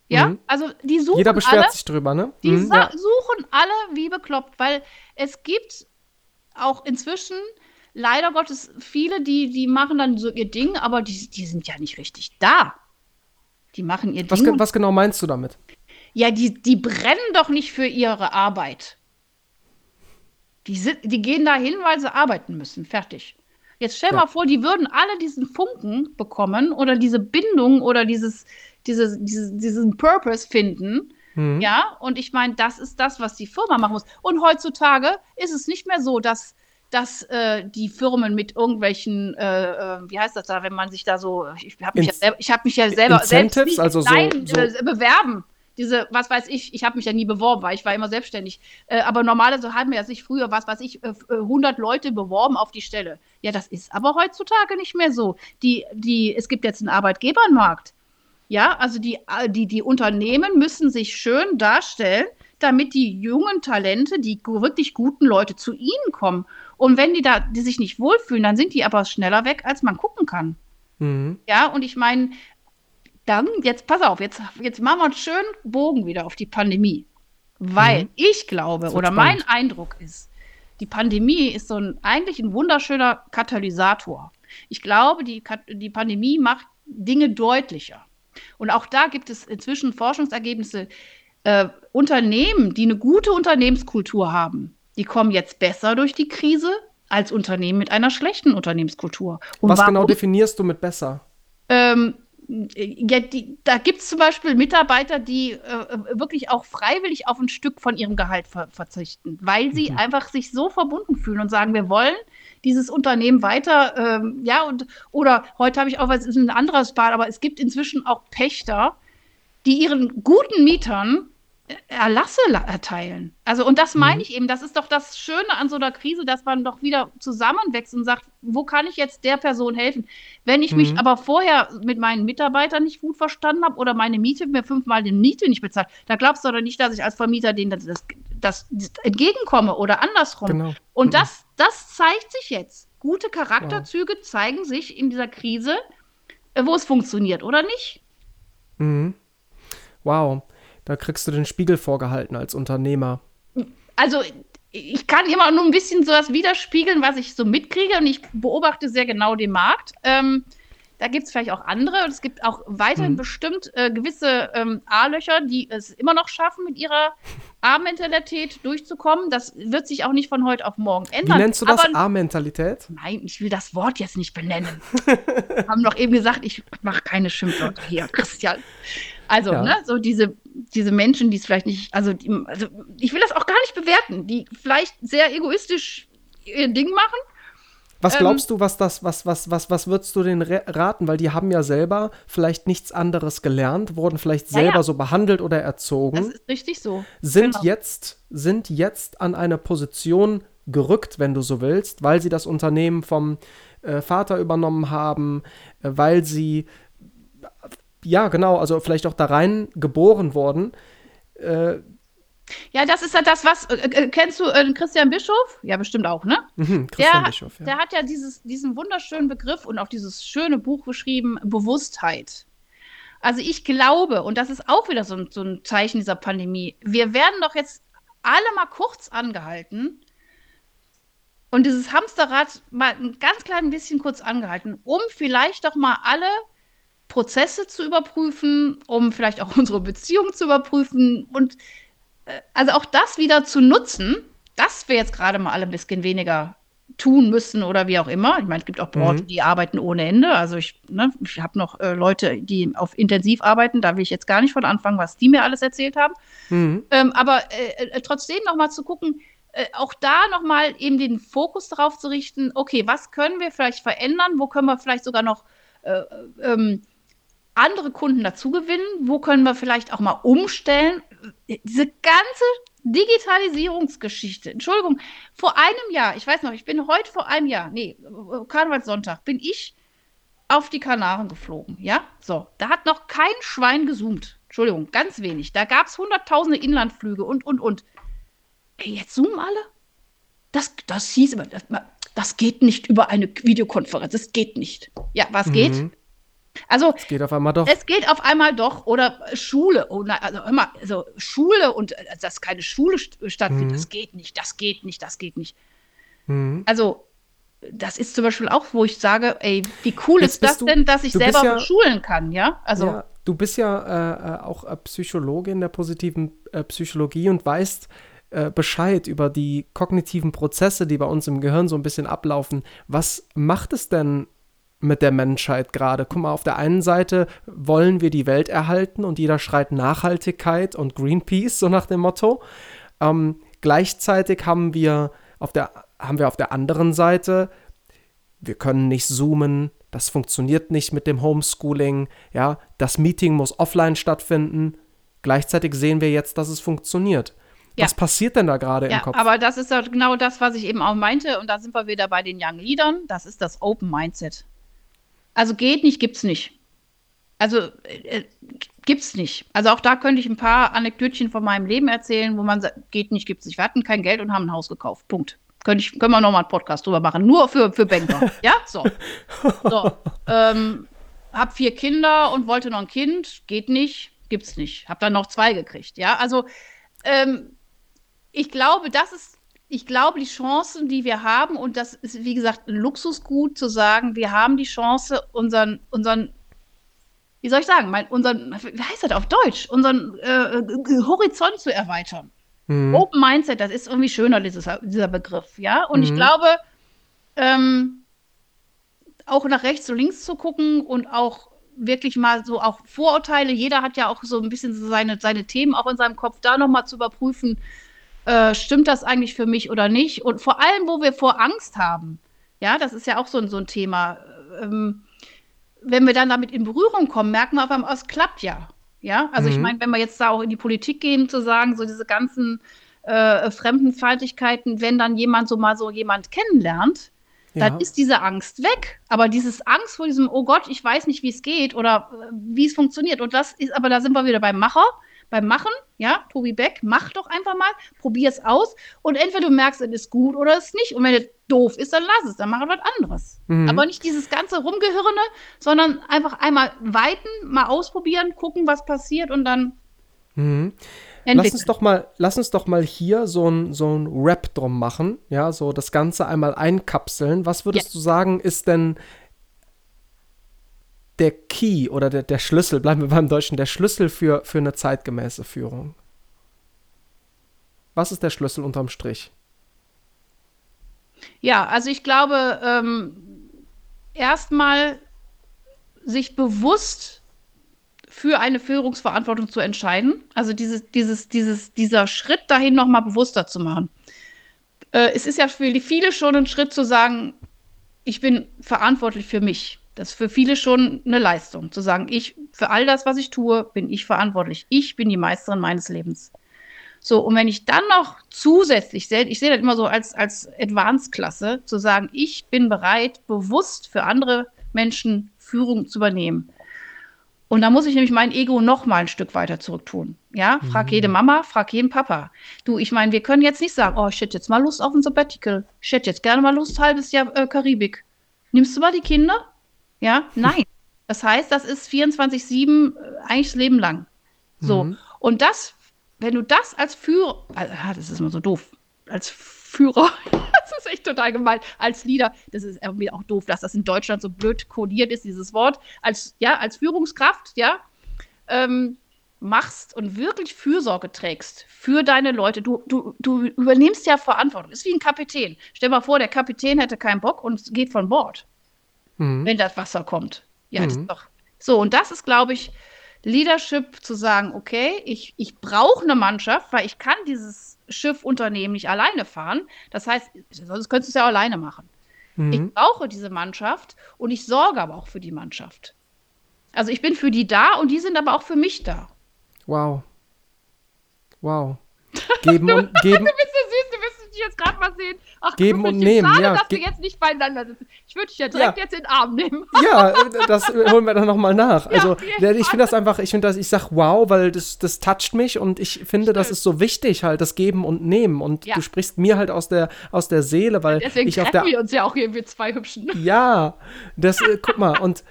Ja, Mhm. also die suchen Jeder beschwert alle, sich drüber, ne? die Mhm, ja. suchen alle wie bekloppt, weil es gibt auch inzwischen leider Gottes viele, die, die machen dann so ihr Ding, aber die, die sind ja nicht richtig da. Die machen ihr Was, Ding. was genau meinst du damit? ja, die, die brennen doch nicht für ihre Arbeit. Die, sind, die gehen da hin, weil sie arbeiten müssen. Fertig. Jetzt stell ja. mal vor, die würden alle diesen Funken bekommen oder diese Bindung oder dieses, diese, diese, diesen Purpose finden. Mhm. Ja, und ich meine, das ist das, was die Firma machen muss. Und heutzutage ist es nicht mehr so, dass dass äh, die Firmen mit irgendwelchen, äh, äh, wie heißt das da, wenn man sich da so, ich habe mich, ja selber, hab mich ja selber Incentives, selbst also so, nein, so. Äh, bewerben. Diese, was weiß ich, ich habe mich ja nie beworben, weil ich war immer selbstständig. Äh, aber normalerweise haben wir ja sich früher, was weiß ich, 100 äh, Leute beworben auf die Stelle. Ja, das ist aber heutzutage nicht mehr so. Die, die, es gibt jetzt einen Arbeitgebermarkt. Ja, also die, die, die Unternehmen müssen sich schön darstellen, damit die jungen Talente, die wirklich guten Leute zu ihnen kommen. Und wenn die da, die sich nicht wohlfühlen, dann sind die aber schneller weg, als man gucken kann. Mhm. Ja, und ich meine, dann, jetzt pass auf, jetzt, jetzt machen wir einen schönen Bogen wieder auf die Pandemie. Weil mhm. ich glaube, oder spannend. mein Eindruck ist, die Pandemie ist so ein, eigentlich ein wunderschöner Katalysator. Ich glaube, die, die Pandemie macht Dinge deutlicher. Und auch da gibt es inzwischen Forschungsergebnisse. Äh, Unternehmen, die eine gute Unternehmenskultur haben, die kommen jetzt besser durch die Krise als Unternehmen mit einer schlechten Unternehmenskultur. Und Was genau warum? genau definierst du mit besser? Ähm, ja, die, da gibt es zum Beispiel Mitarbeiter, die äh, wirklich auch freiwillig auf ein Stück von ihrem Gehalt ver verzichten, weil sie mhm. einfach sich so verbunden fühlen und sagen, wir wollen dieses Unternehmen weiter, ähm, ja, und oder heute habe ich auch, was ist ein anderes Bad, aber es gibt inzwischen auch Pächter, die ihren guten Mietern Erlasse erteilen. Also, und das meine mhm. ich eben, das ist doch das Schöne an so einer Krise, dass man doch wieder zusammenwächst und sagt, wo kann ich jetzt der Person helfen? Wenn ich mhm. mich aber vorher mit meinen Mitarbeitern nicht gut verstanden habe oder meine Miete mir fünfmal die Miete nicht bezahlt, da glaubst du doch nicht, dass ich als Vermieter denen das, das, das entgegenkomme oder andersrum. Genau. Und mhm. das, das zeigt sich jetzt. Gute Charakterzüge wow. zeigen sich in dieser Krise, äh, wo es funktioniert oder nicht. Mhm. Wow. Da kriegst du den Spiegel vorgehalten als Unternehmer. Also ich kann immer nur ein bisschen sowas widerspiegeln, was ich so mitkriege und ich beobachte sehr genau den Markt. Ähm, da gibt es vielleicht auch andere und es gibt auch weiterhin hm. bestimmt äh, gewisse ähm, A-Löcher, die es immer noch schaffen, mit ihrer A-Mentalität durchzukommen. Das wird sich auch nicht von heute auf morgen ändern. Wie nennst du das A-Mentalität? Nein, ich will das Wort jetzt nicht benennen. haben doch eben gesagt, ich mache keine Schimpfwörter hier, Christian. Also, ja. ne, so diese, diese Menschen, die es vielleicht nicht, also, die, also ich will das auch gar nicht bewerten, die vielleicht sehr egoistisch ihr Ding machen. Was ähm, glaubst du, was das, was, was, was, was würdest du denen raten? Weil die haben ja selber vielleicht nichts anderes gelernt, wurden vielleicht selber ja. so behandelt oder erzogen. Das ist richtig so. Sind genau. jetzt, sind jetzt an eine Position gerückt, wenn du so willst, weil sie das Unternehmen vom äh, Vater übernommen haben, äh, weil sie ja, genau, also vielleicht auch da rein geboren worden. Äh, ja, das ist ja das, was. Äh, äh, kennst du äh, Christian Bischof? Ja, bestimmt auch, ne? Mhm, Christian der, Bischof, ja. Der hat ja dieses, diesen wunderschönen Begriff und auch dieses schöne Buch geschrieben, Bewusstheit. Also ich glaube, und das ist auch wieder so ein, so ein Zeichen dieser Pandemie, wir werden doch jetzt alle mal kurz angehalten und dieses Hamsterrad mal ein ganz klein bisschen kurz angehalten, um vielleicht doch mal alle Prozesse zu überprüfen, um vielleicht auch unsere Beziehung zu überprüfen und äh, also auch das wieder zu nutzen, dass wir jetzt gerade mal alle ein bisschen weniger tun müssen oder wie auch immer. Ich meine, es gibt auch Branchen, mhm. die arbeiten ohne Ende. Also ich, ne, ich habe noch äh, Leute, die auf intensiv arbeiten. Da will ich jetzt gar nicht von anfangen, was die mir alles erzählt haben. Mhm. Ähm, aber äh, äh trotzdem noch mal zu gucken, äh, auch da noch mal eben den Fokus darauf zu richten. Okay, was können wir vielleicht verändern? Wo können wir vielleicht sogar noch äh, ähm, andere Kunden dazu gewinnen? Wo können wir vielleicht auch mal umstellen? Diese ganze Digitalisierungsgeschichte. Entschuldigung, vor einem Jahr, ich weiß noch, ich bin heute vor einem Jahr, nee, Karnevalssonntag, bin ich auf die Kanaren geflogen, ja? So, da hat noch kein Schwein gezoomt. Entschuldigung, ganz wenig. Da gab es hunderttausende Inlandflüge und, und, und. Ey, jetzt zoomen alle? Das, das hieß immer, das, das geht nicht über eine Videokonferenz. Das geht nicht. Ja, was mhm. geht? Also es geht auf einmal doch. Es geht auf einmal doch oder Schule oder also immer also Schule und äh, dass keine Schule stattfindet, mhm. das geht nicht, das geht nicht, das geht nicht. Mhm. Also das ist zum Beispiel auch, wo ich sage, ey, wie cool Jetzt ist das du, denn, dass ich selber ja, schulen kann, ja? Also ja, du bist ja äh, äh auch Psychologin der positiven äh, Psychologie und weißt, äh, Bescheid über die kognitiven Prozesse, die bei uns im Gehirn so ein bisschen ablaufen. Was macht es denn mit der Menschheit gerade? Guck mal, auf der einen Seite wollen wir die Welt erhalten und jeder schreit Nachhaltigkeit und Greenpeace, so nach dem Motto. Ähm, gleichzeitig haben wir auf der, haben wir auf der anderen Seite, wir können nicht zoomen, das funktioniert nicht mit dem Homeschooling, ja, das Meeting muss offline stattfinden. Gleichzeitig sehen wir jetzt, dass es funktioniert. Ja. Was passiert denn da gerade ja, im Kopf? Aber das ist ja genau das, was ich eben auch meinte. Und da sind wir wieder bei den Young Leadern. Das ist das Open Mindset. Also geht nicht, gibt's nicht. Also äh, gibt's nicht. Also auch da könnte ich ein paar Anekdötchen von meinem Leben erzählen, wo man sagt, geht nicht, gibt's nicht. Wir hatten kein Geld und haben ein Haus gekauft. Punkt. Könnte ich, können wir nochmal einen Podcast drüber machen. Nur für, für Banker. ja, so. so. Ähm, hab vier Kinder und wollte noch ein Kind. Geht nicht, gibt's nicht. Hab dann noch zwei gekriegt. Ja, also ähm, ich glaube, das ist, ich glaube, die Chancen, die wir haben, und das ist, wie gesagt, ein Luxusgut zu sagen, wir haben die Chance, unseren, unseren, wie soll ich sagen, mein, unseren, wie heißt das auf Deutsch, unseren äh, Horizont zu erweitern. Mhm. Open Mindset, das ist irgendwie schöner, dieses, dieser Begriff, ja. Und mhm. ich glaube, ähm, auch nach rechts und links zu gucken und auch wirklich mal so auch Vorurteile, jeder hat ja auch so ein bisschen seine, seine Themen auch in seinem Kopf, da nochmal zu überprüfen, äh, stimmt das eigentlich für mich oder nicht? Und vor allem, wo wir vor Angst haben, ja, das ist ja auch so, so ein Thema. Ähm, wenn wir dann damit in Berührung kommen, merken wir auf einmal, es klappt ja. Ja, also mhm. ich meine, wenn wir jetzt da auch in die Politik gehen, zu sagen, so diese ganzen äh, Fremdenfeindlichkeiten, wenn dann jemand so mal so jemand kennenlernt, ja. dann ist diese Angst weg. Aber dieses Angst vor diesem, oh Gott, ich weiß nicht, wie es geht oder äh, wie es funktioniert. Und das ist, aber da sind wir wieder beim Macher beim Machen, ja, Tobi Beck, mach doch einfach mal, probier es aus und entweder du merkst, es ist gut oder es ist nicht. Und wenn es doof ist, dann lass es, dann mach was anderes. Mhm. Aber nicht dieses ganze Rumgehirne, sondern einfach einmal weiten, mal ausprobieren, gucken, was passiert und dann. Mhm. Lass uns doch mal, lass uns doch mal hier so ein, so ein Rap drum machen, ja, so das Ganze einmal einkapseln. Was würdest ja. du sagen, ist denn der Key oder der, der Schlüssel, bleiben wir beim Deutschen, der Schlüssel für, für eine zeitgemäße Führung? Was ist der Schlüssel unterm Strich? Ja, also ich glaube, ähm, erstmal sich bewusst für eine Führungsverantwortung zu entscheiden. Also dieses, dieses, dieses, dieser Schritt dahin nochmal bewusster zu machen. Äh, es ist ja für viele schon ein Schritt zu sagen, ich bin verantwortlich für mich. Das ist für viele schon eine Leistung, zu sagen, ich, für all das, was ich tue, bin ich verantwortlich. Ich bin die Meisterin meines Lebens. So, und wenn ich dann noch zusätzlich, ich sehe das immer so als, als Advanced-Klasse, zu sagen, ich bin bereit, bewusst für andere Menschen Führung zu übernehmen. Und da muss ich nämlich mein Ego noch mal ein Stück weiter zurücktun. Ja, frag mhm. jede Mama, frag jeden Papa. Du, ich meine, wir können jetzt nicht sagen, oh, ich hätte jetzt mal Lust auf ein Sabbatical. Ich hätte jetzt gerne mal Lust, halbes Jahr äh, Karibik. Nimmst du mal die Kinder? Ja, nein. Das heißt, das ist 24-7 äh, eigentlich das Leben lang. So. Mhm. Und das, wenn du das als Führer, also, das ist immer so doof, als Führer, das ist echt total gemein, als Leader, das ist irgendwie auch doof, dass das in Deutschland so blöd kodiert ist, dieses Wort, als, ja, als Führungskraft, ja, ähm, machst und wirklich Fürsorge trägst für deine Leute. Du, du, du übernimmst ja Verantwortung. Ist wie ein Kapitän. Stell mal vor, der Kapitän hätte keinen Bock und geht von Bord mhm. wenn das Wasser kommt. Ja, mhm. das ist doch. So, und das ist, glaube ich, Leadership zu sagen, okay, ich, ich brauche eine Mannschaft, weil ich kann dieses Schiffunternehmen nicht alleine fahren. Das heißt, sonst könntest du es ja alleine machen. Mhm. Ich brauche diese Mannschaft und ich sorge aber auch für die Mannschaft. Also ich bin für die da und die sind aber auch für mich da. Wow. Wow. Geben und geben. Dich jetzt gerade mal sehen. Ach, Geben und nehmen. Schade, ja, dass wir jetzt nicht beieinander sitzen. Ich würde dich ja direkt ja. jetzt in den Arm nehmen. ja, das holen wir dann nochmal nach. Also, ja, ich finde das einfach, ich finde das, ich sag wow, weil das, das toucht mich und ich finde, Stimmt. das ist so wichtig halt, das Geben und Nehmen. Und ja. du sprichst mir halt aus der, aus der Seele, weil Deswegen ich auf der. wir uns ja auch hier, wir zwei Hübschen. Ja, das, äh, guck mal, und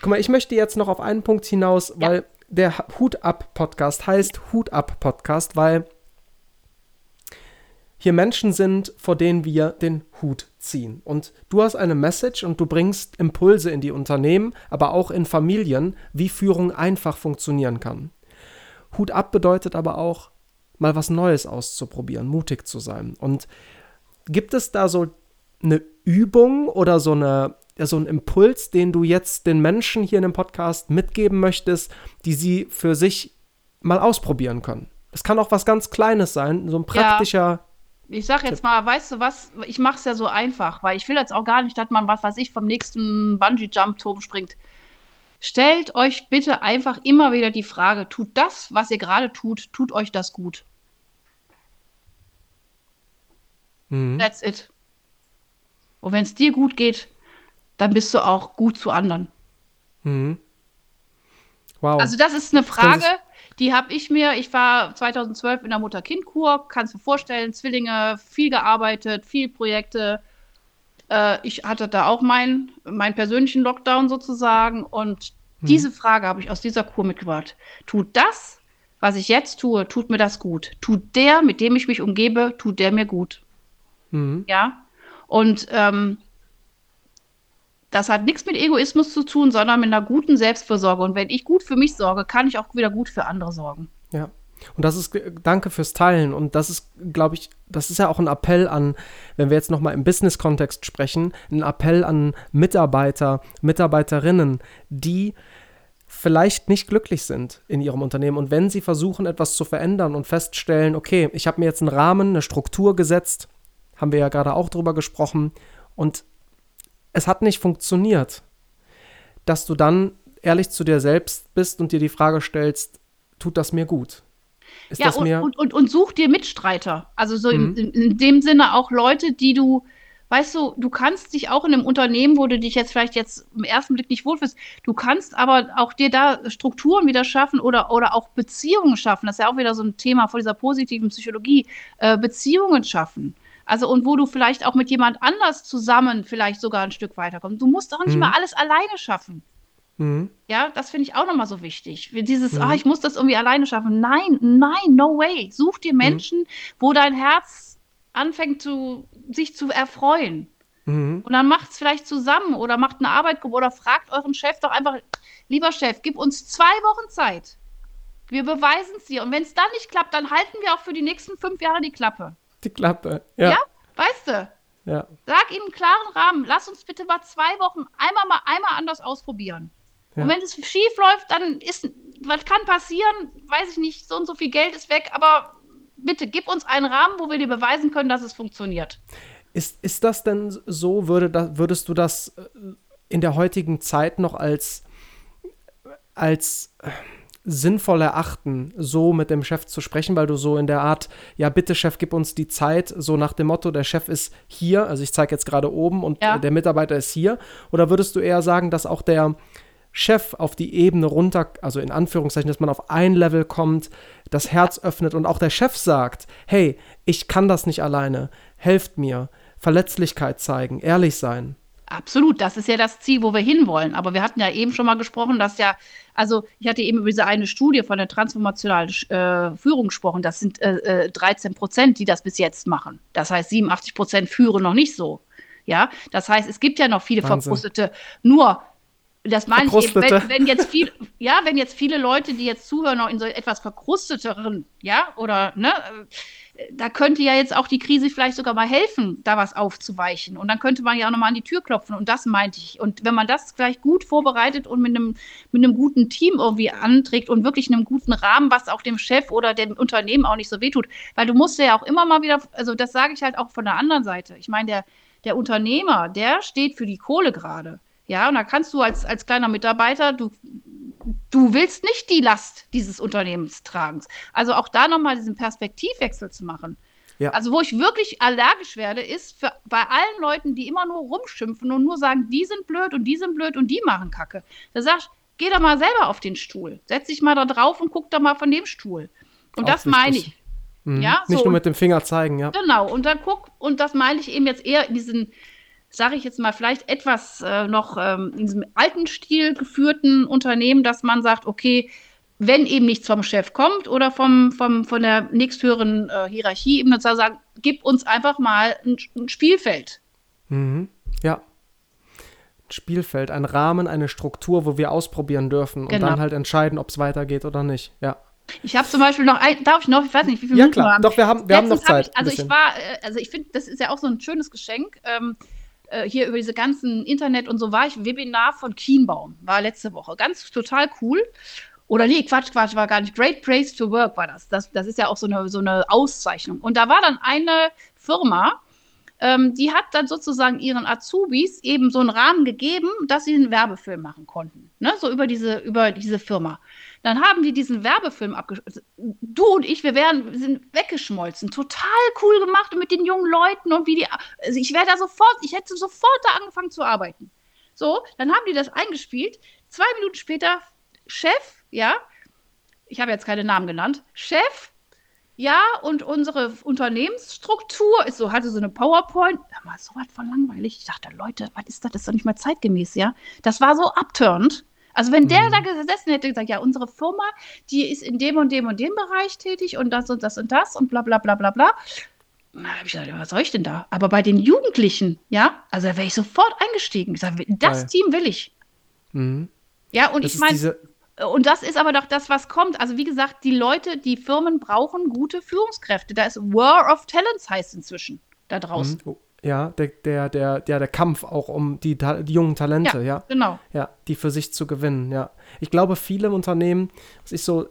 guck mal, ich möchte jetzt noch auf einen Punkt hinaus, weil der Hut ab Podcast heißt Hut ab Podcast, weil hier Menschen sind, vor denen wir den Hut ziehen. Und du hast eine Message und du bringst Impulse in die Unternehmen, aber auch in Familien, wie Führung einfach funktionieren kann. Hut ab bedeutet aber auch mal was Neues auszuprobieren, mutig zu sein. Und gibt es da so eine Übung oder so eine so ein Impuls, den du jetzt den Menschen hier in dem Podcast mitgeben möchtest, die sie für sich mal ausprobieren können? Es kann auch was ganz Kleines sein, so ein praktischer. Ja. Ich sag jetzt mal, weißt du was, ich mache es ja so einfach, weil ich will jetzt auch gar nicht, dass man was weiß ich vom nächsten Bungee-Jump-Turm springt. Stellt euch bitte einfach immer wieder die Frage, tut das, was ihr gerade tut, tut euch das gut? Mhm. That's it. Und wenn es dir gut geht, dann bist du auch gut zu anderen. Mhm. Wow. Also das ist eine Frage, die habe ich mir, ich war 2012 in der Mutter-Kind-Kur, kannst du dir vorstellen, Zwillinge, viel gearbeitet, viel Projekte. Äh, ich hatte da auch meinen mein persönlichen Lockdown sozusagen und hm. diese Frage habe ich aus dieser Kur mitgebracht. Tut das, was ich jetzt tue, tut mir das gut? Tut der, mit dem ich mich umgebe, tut der mir gut? Mhm. Ja. Und ähm, das hat nichts mit Egoismus zu tun, sondern mit einer guten Selbstfürsorge. Und wenn ich gut für mich sorge, kann ich auch wieder gut für andere sorgen. Ja. Und das ist, danke fürs Teilen. Und das ist, glaube ich, das ist ja auch ein Appell an, wenn wir jetzt nochmal im Business-Kontext sprechen, ein Appell an Mitarbeiter, Mitarbeiterinnen, die vielleicht nicht glücklich sind in ihrem Unternehmen. Und wenn sie versuchen, etwas zu verändern und feststellen, okay, ich habe mir jetzt einen Rahmen, eine Struktur gesetzt, haben wir ja gerade auch drüber gesprochen, und es hat nicht funktioniert, dass du dann ehrlich zu dir selbst bist und dir die Frage stellst, tut das mir gut? Ist ja, und, und, und, und, such dir Mitstreiter. Also so mhm. in, in, dem Sinne auch Leute, die du, weißt du, du kannst dich auch in einem Unternehmen, wo du dich jetzt vielleicht jetzt im ersten Blick nicht wohlfühlst, du kannst aber auch dir da Strukturen wieder schaffen oder, oder auch Beziehungen schaffen. Das ist ja auch wieder so ein Thema von dieser positiven Psychologie. Äh, Beziehungen schaffen. Also und wo du vielleicht auch mit jemand anders zusammen vielleicht sogar ein Stück weiterkommst. Du musst doch nicht mhm. mal alles alleine schaffen. Mhm. Ja, das finde ich auch nochmal so wichtig. Dieses, mhm. ah, ich muss das irgendwie alleine schaffen. Nein, nein, no way. Such dir mhm. Menschen, wo dein Herz anfängt zu, sich zu erfreuen. Mhm. Und dann macht es vielleicht zusammen oder macht eine Arbeitgruppe oder fragt euren Chef doch einfach, lieber Chef, gib uns zwei Wochen Zeit. Wir beweisen es dir. Und wenn es dann nicht klappt, dann halten wir auch für die nächsten fünf Jahre die Klappe die Klappe. Ja, ja weißt du? Ja. Sag ihm einen klaren Rahmen. Lass uns bitte mal zwei Wochen einmal mal einmal anders ausprobieren. Ja. Und wenn es schief läuft, dann ist, was kann passieren? Weiß ich nicht, so und so viel Geld ist weg, aber bitte gib uns einen Rahmen, wo wir dir beweisen können, dass es funktioniert. Ist, ist das denn so, würde da, würdest du das äh, in der heutigen Zeit noch als, als sinnvoll erachten, so mit dem Chef zu sprechen, weil du so in der Art, ja bitte Chef, gib uns die Zeit, so nach dem Motto, der Chef ist hier, also ich zeige jetzt gerade oben und ja. der Mitarbeiter ist hier, oder würdest du eher sagen, dass auch der Chef auf die Ebene runter, also in Anführungszeichen, dass man auf ein Level kommt, das Herz öffnet und auch der Chef sagt, hey, ich kann das nicht alleine, helft mir, Verletzlichkeit zeigen, ehrlich sein. Absolut, das ist ja das Ziel, wo wir hinwollen. Aber wir hatten ja eben schon mal gesprochen, dass ja, also ich hatte eben über diese eine Studie von der transformationalen äh, Führung gesprochen. Das sind äh, 13 äh, Prozent, die das bis jetzt machen. Das heißt, 87 Prozent führen noch nicht so. Ja, das heißt, es gibt ja noch viele Wahnsinn. Verkrustete. Nur, das meine ich eben, wenn, wenn, jetzt viel, ja, wenn jetzt viele Leute, die jetzt zuhören, noch in so etwas verkrusteteren, ja, oder, ne, da könnte ja jetzt auch die Krise vielleicht sogar mal helfen, da was aufzuweichen. Und dann könnte man ja auch nochmal an die Tür klopfen. Und das meinte ich. Und wenn man das gleich gut vorbereitet und mit einem, mit einem guten Team irgendwie anträgt und wirklich einem guten Rahmen, was auch dem Chef oder dem Unternehmen auch nicht so wehtut. Weil du musst ja auch immer mal wieder, also das sage ich halt auch von der anderen Seite. Ich meine, der, der Unternehmer, der steht für die Kohle gerade. Ja, und da kannst du als, als kleiner Mitarbeiter, du du willst nicht die Last dieses Unternehmens tragen. Also auch da nochmal diesen Perspektivwechsel zu machen. Ja. Also wo ich wirklich allergisch werde, ist für, bei allen Leuten, die immer nur rumschimpfen und nur sagen, die sind blöd und die sind blöd und die machen Kacke. Da sagst geh doch mal selber auf den Stuhl. Setz dich mal da drauf und guck doch mal von dem Stuhl. Und Auch das meine ich. Mhm. Ja, Nicht so, nur mit dem Finger zeigen, ja. Genau, und dann guck, und das meine ich eben jetzt eher in diesen sage ich jetzt mal, vielleicht etwas äh, noch ähm, in diesem alten Stil geführten Unternehmen, dass man sagt, okay, wenn eben nichts vom Chef kommt oder vom, vom, von der nächsthöheren äh, Hierarchie, eben zu sagen, gib uns einfach mal ein, ein Spielfeld. Mhm. Ja. Ein Spielfeld, ein Rahmen, eine Struktur, wo wir ausprobieren dürfen und genau. dann halt entscheiden, ob es weitergeht oder nicht. Ja. Ich habe zum Beispiel noch ein, darf ich noch, ich weiß nicht, wie viele ja, Minuten klar. haben. Doch, wir haben, wir haben noch Zeit. Hab ich, also ich war, äh, also ich finde, das ist ja auch so ein schönes Geschenk. Ähm, äh, hier über diese ganzen Internet und so war ich Webinar von Kienbaum, war letzte Woche. Ganz total cool. Oder nee, Quatsch, Quatsch, war gar nicht. Great Place to Work war das. Das, das ist ja auch so eine, so eine Auszeichnung. Und da war dann eine Firma, ähm, die hat dann sozusagen ihren Azubis eben so einen Rahmen gegeben, dass sie einen Werbefilm machen konnten. Ne? So über diese, über diese Firma. Dann haben die diesen Werbefilm abgeschlossen. Du und ich, wir wären, sind weggeschmolzen. Total cool gemacht mit den jungen Leuten und wie die. Also ich wäre da sofort, ich hätte sofort da angefangen zu arbeiten. So, dann haben die das eingespielt. Zwei Minuten später, Chef, ja, ich habe jetzt keine Namen genannt, Chef, ja, und unsere Unternehmensstruktur ist so, hatte so eine PowerPoint. Da war so was von langweilig. Ich dachte, Leute, was ist das? Das ist doch nicht mal zeitgemäß, ja. Das war so abturnt. Also wenn der mhm. da gesessen hätte gesagt, ja, unsere Firma, die ist in dem und dem und dem Bereich tätig und das und das und das und bla bla bla bla bla. Na, habe ich gesagt, was soll ich denn da? Aber bei den Jugendlichen, ja, also da wäre ich sofort eingestiegen. Ich sage, das Geil. Team will ich. Mhm. Ja, und das ich meine, und das ist aber doch das, was kommt. Also wie gesagt, die Leute, die Firmen brauchen gute Führungskräfte. Da ist War of Talents heißt inzwischen da draußen. Mhm. Ja, der, der, der, der, der Kampf auch um die, die jungen Talente, ja, ja. Genau. Ja, die für sich zu gewinnen, ja. Ich glaube, viele Unternehmen, was ich so äh,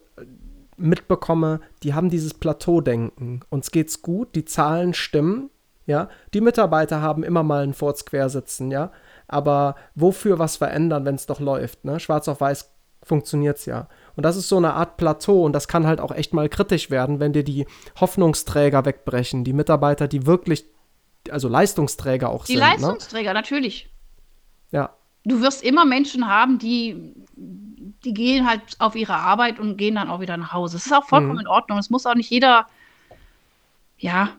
mitbekomme, die haben dieses Plateau-Denken. Uns geht's gut, die Zahlen stimmen, ja. Die Mitarbeiter haben immer mal einen Furz quersitzen, ja. Aber wofür was verändern, wenn es doch läuft, ne? Schwarz auf weiß funktioniert's ja. Und das ist so eine Art Plateau und das kann halt auch echt mal kritisch werden, wenn dir die Hoffnungsträger wegbrechen, die Mitarbeiter, die wirklich also Leistungsträger auch die sind. Die ne? Leistungsträger, ne? natürlich. Ja. Du wirst immer Menschen haben, die, die gehen halt auf ihre Arbeit und gehen dann auch wieder nach Hause. Es ist auch vollkommen mhm. in Ordnung. Es muss auch nicht jeder, ja,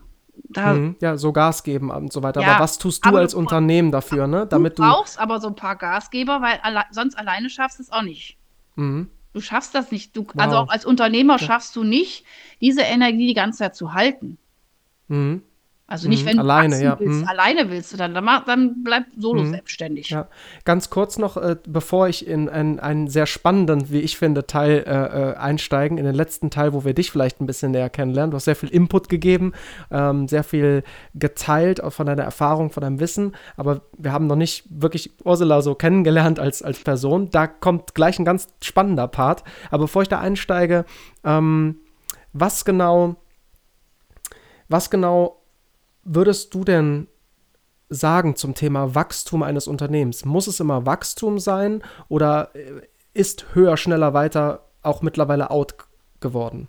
da, mhm. ja, so Gas geben und so weiter. Ja, aber was tust du als du, Unternehmen dafür, ne? Damit du brauchst aber so ein paar Gasgeber, weil alle, sonst alleine schaffst du es auch nicht. Mhm. Du schaffst das nicht. Du, wow. Also auch als Unternehmer ja. schaffst du nicht, diese Energie die ganze Zeit zu halten. Mhm. Also nicht, mhm. wenn du alleine, ja. willst, mhm. alleine willst du dann, dann, dann bleib solo mhm. selbstständig. Ja. Ganz kurz noch, äh, bevor ich in einen, einen sehr spannenden, wie ich finde, Teil äh, äh, einsteigen, in den letzten Teil, wo wir dich vielleicht ein bisschen näher kennenlernen. Du hast sehr viel Input gegeben, ähm, sehr viel geteilt von deiner Erfahrung, von deinem Wissen, aber wir haben noch nicht wirklich Ursula so kennengelernt als, als Person. Da kommt gleich ein ganz spannender Part. Aber bevor ich da einsteige, ähm, was genau, was genau würdest du denn sagen zum Thema Wachstum eines Unternehmens? Muss es immer Wachstum sein oder äh, ist höher, schneller, weiter auch mittlerweile out geworden?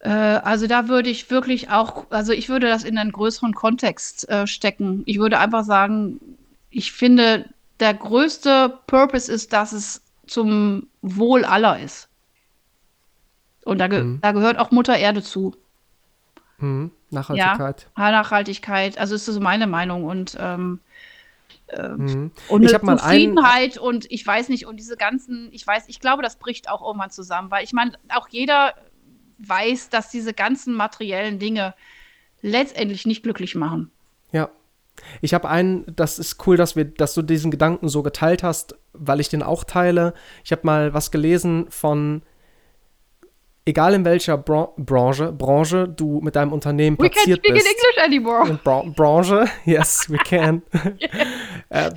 Äh, also da würde ich wirklich auch, also ich würde das in einen größeren Kontext äh, stecken. Ich würde einfach sagen, ich finde, der größte Purpose ist, dass es zum Wohl aller ist. Und da, ge mhm. da gehört auch Mutter Erde zu. Mhm. Nachhaltigkeit. Ja, Nachhaltigkeit. Also ist das meine Meinung und ähm, äh, mhm. und ich eine Zufriedenheit und ich weiß nicht und diese ganzen, ich weiß, ich glaube, das bricht auch irgendwann zusammen, weil ich meine, auch jeder weiß, dass diese ganzen materiellen Dinge letztendlich nicht glücklich machen. Ja. Ich habe einen, das ist cool, dass wir, dass du diesen Gedanken so geteilt hast, weil ich den auch teile. Ich habe mal was gelesen von egal in welcher Bran Branche, Branche du mit deinem Unternehmen platziert bist. We can't speak in English anymore. Bra Branche, yes, we can. äh,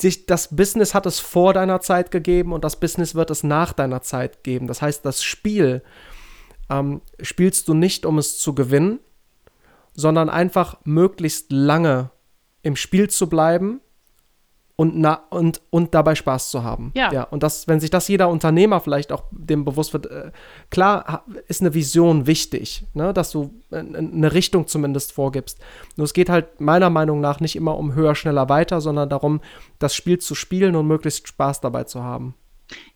sich, das Business hat es vor deiner Zeit gegeben und das Business wird es nach deiner Zeit geben. Das heißt, das Spiel ähm, spielst du nicht, um es zu gewinnen, sondern einfach möglichst lange im Spiel zu bleiben und, na, und, und dabei Spaß zu haben. Ja. ja. Und das, wenn sich das jeder Unternehmer vielleicht auch dem bewusst wird, äh, klar ist eine Vision wichtig, ne, dass du eine Richtung zumindest vorgibst. Nur es geht halt meiner Meinung nach nicht immer um höher, schneller, weiter, sondern darum, das Spiel zu spielen und möglichst Spaß dabei zu haben.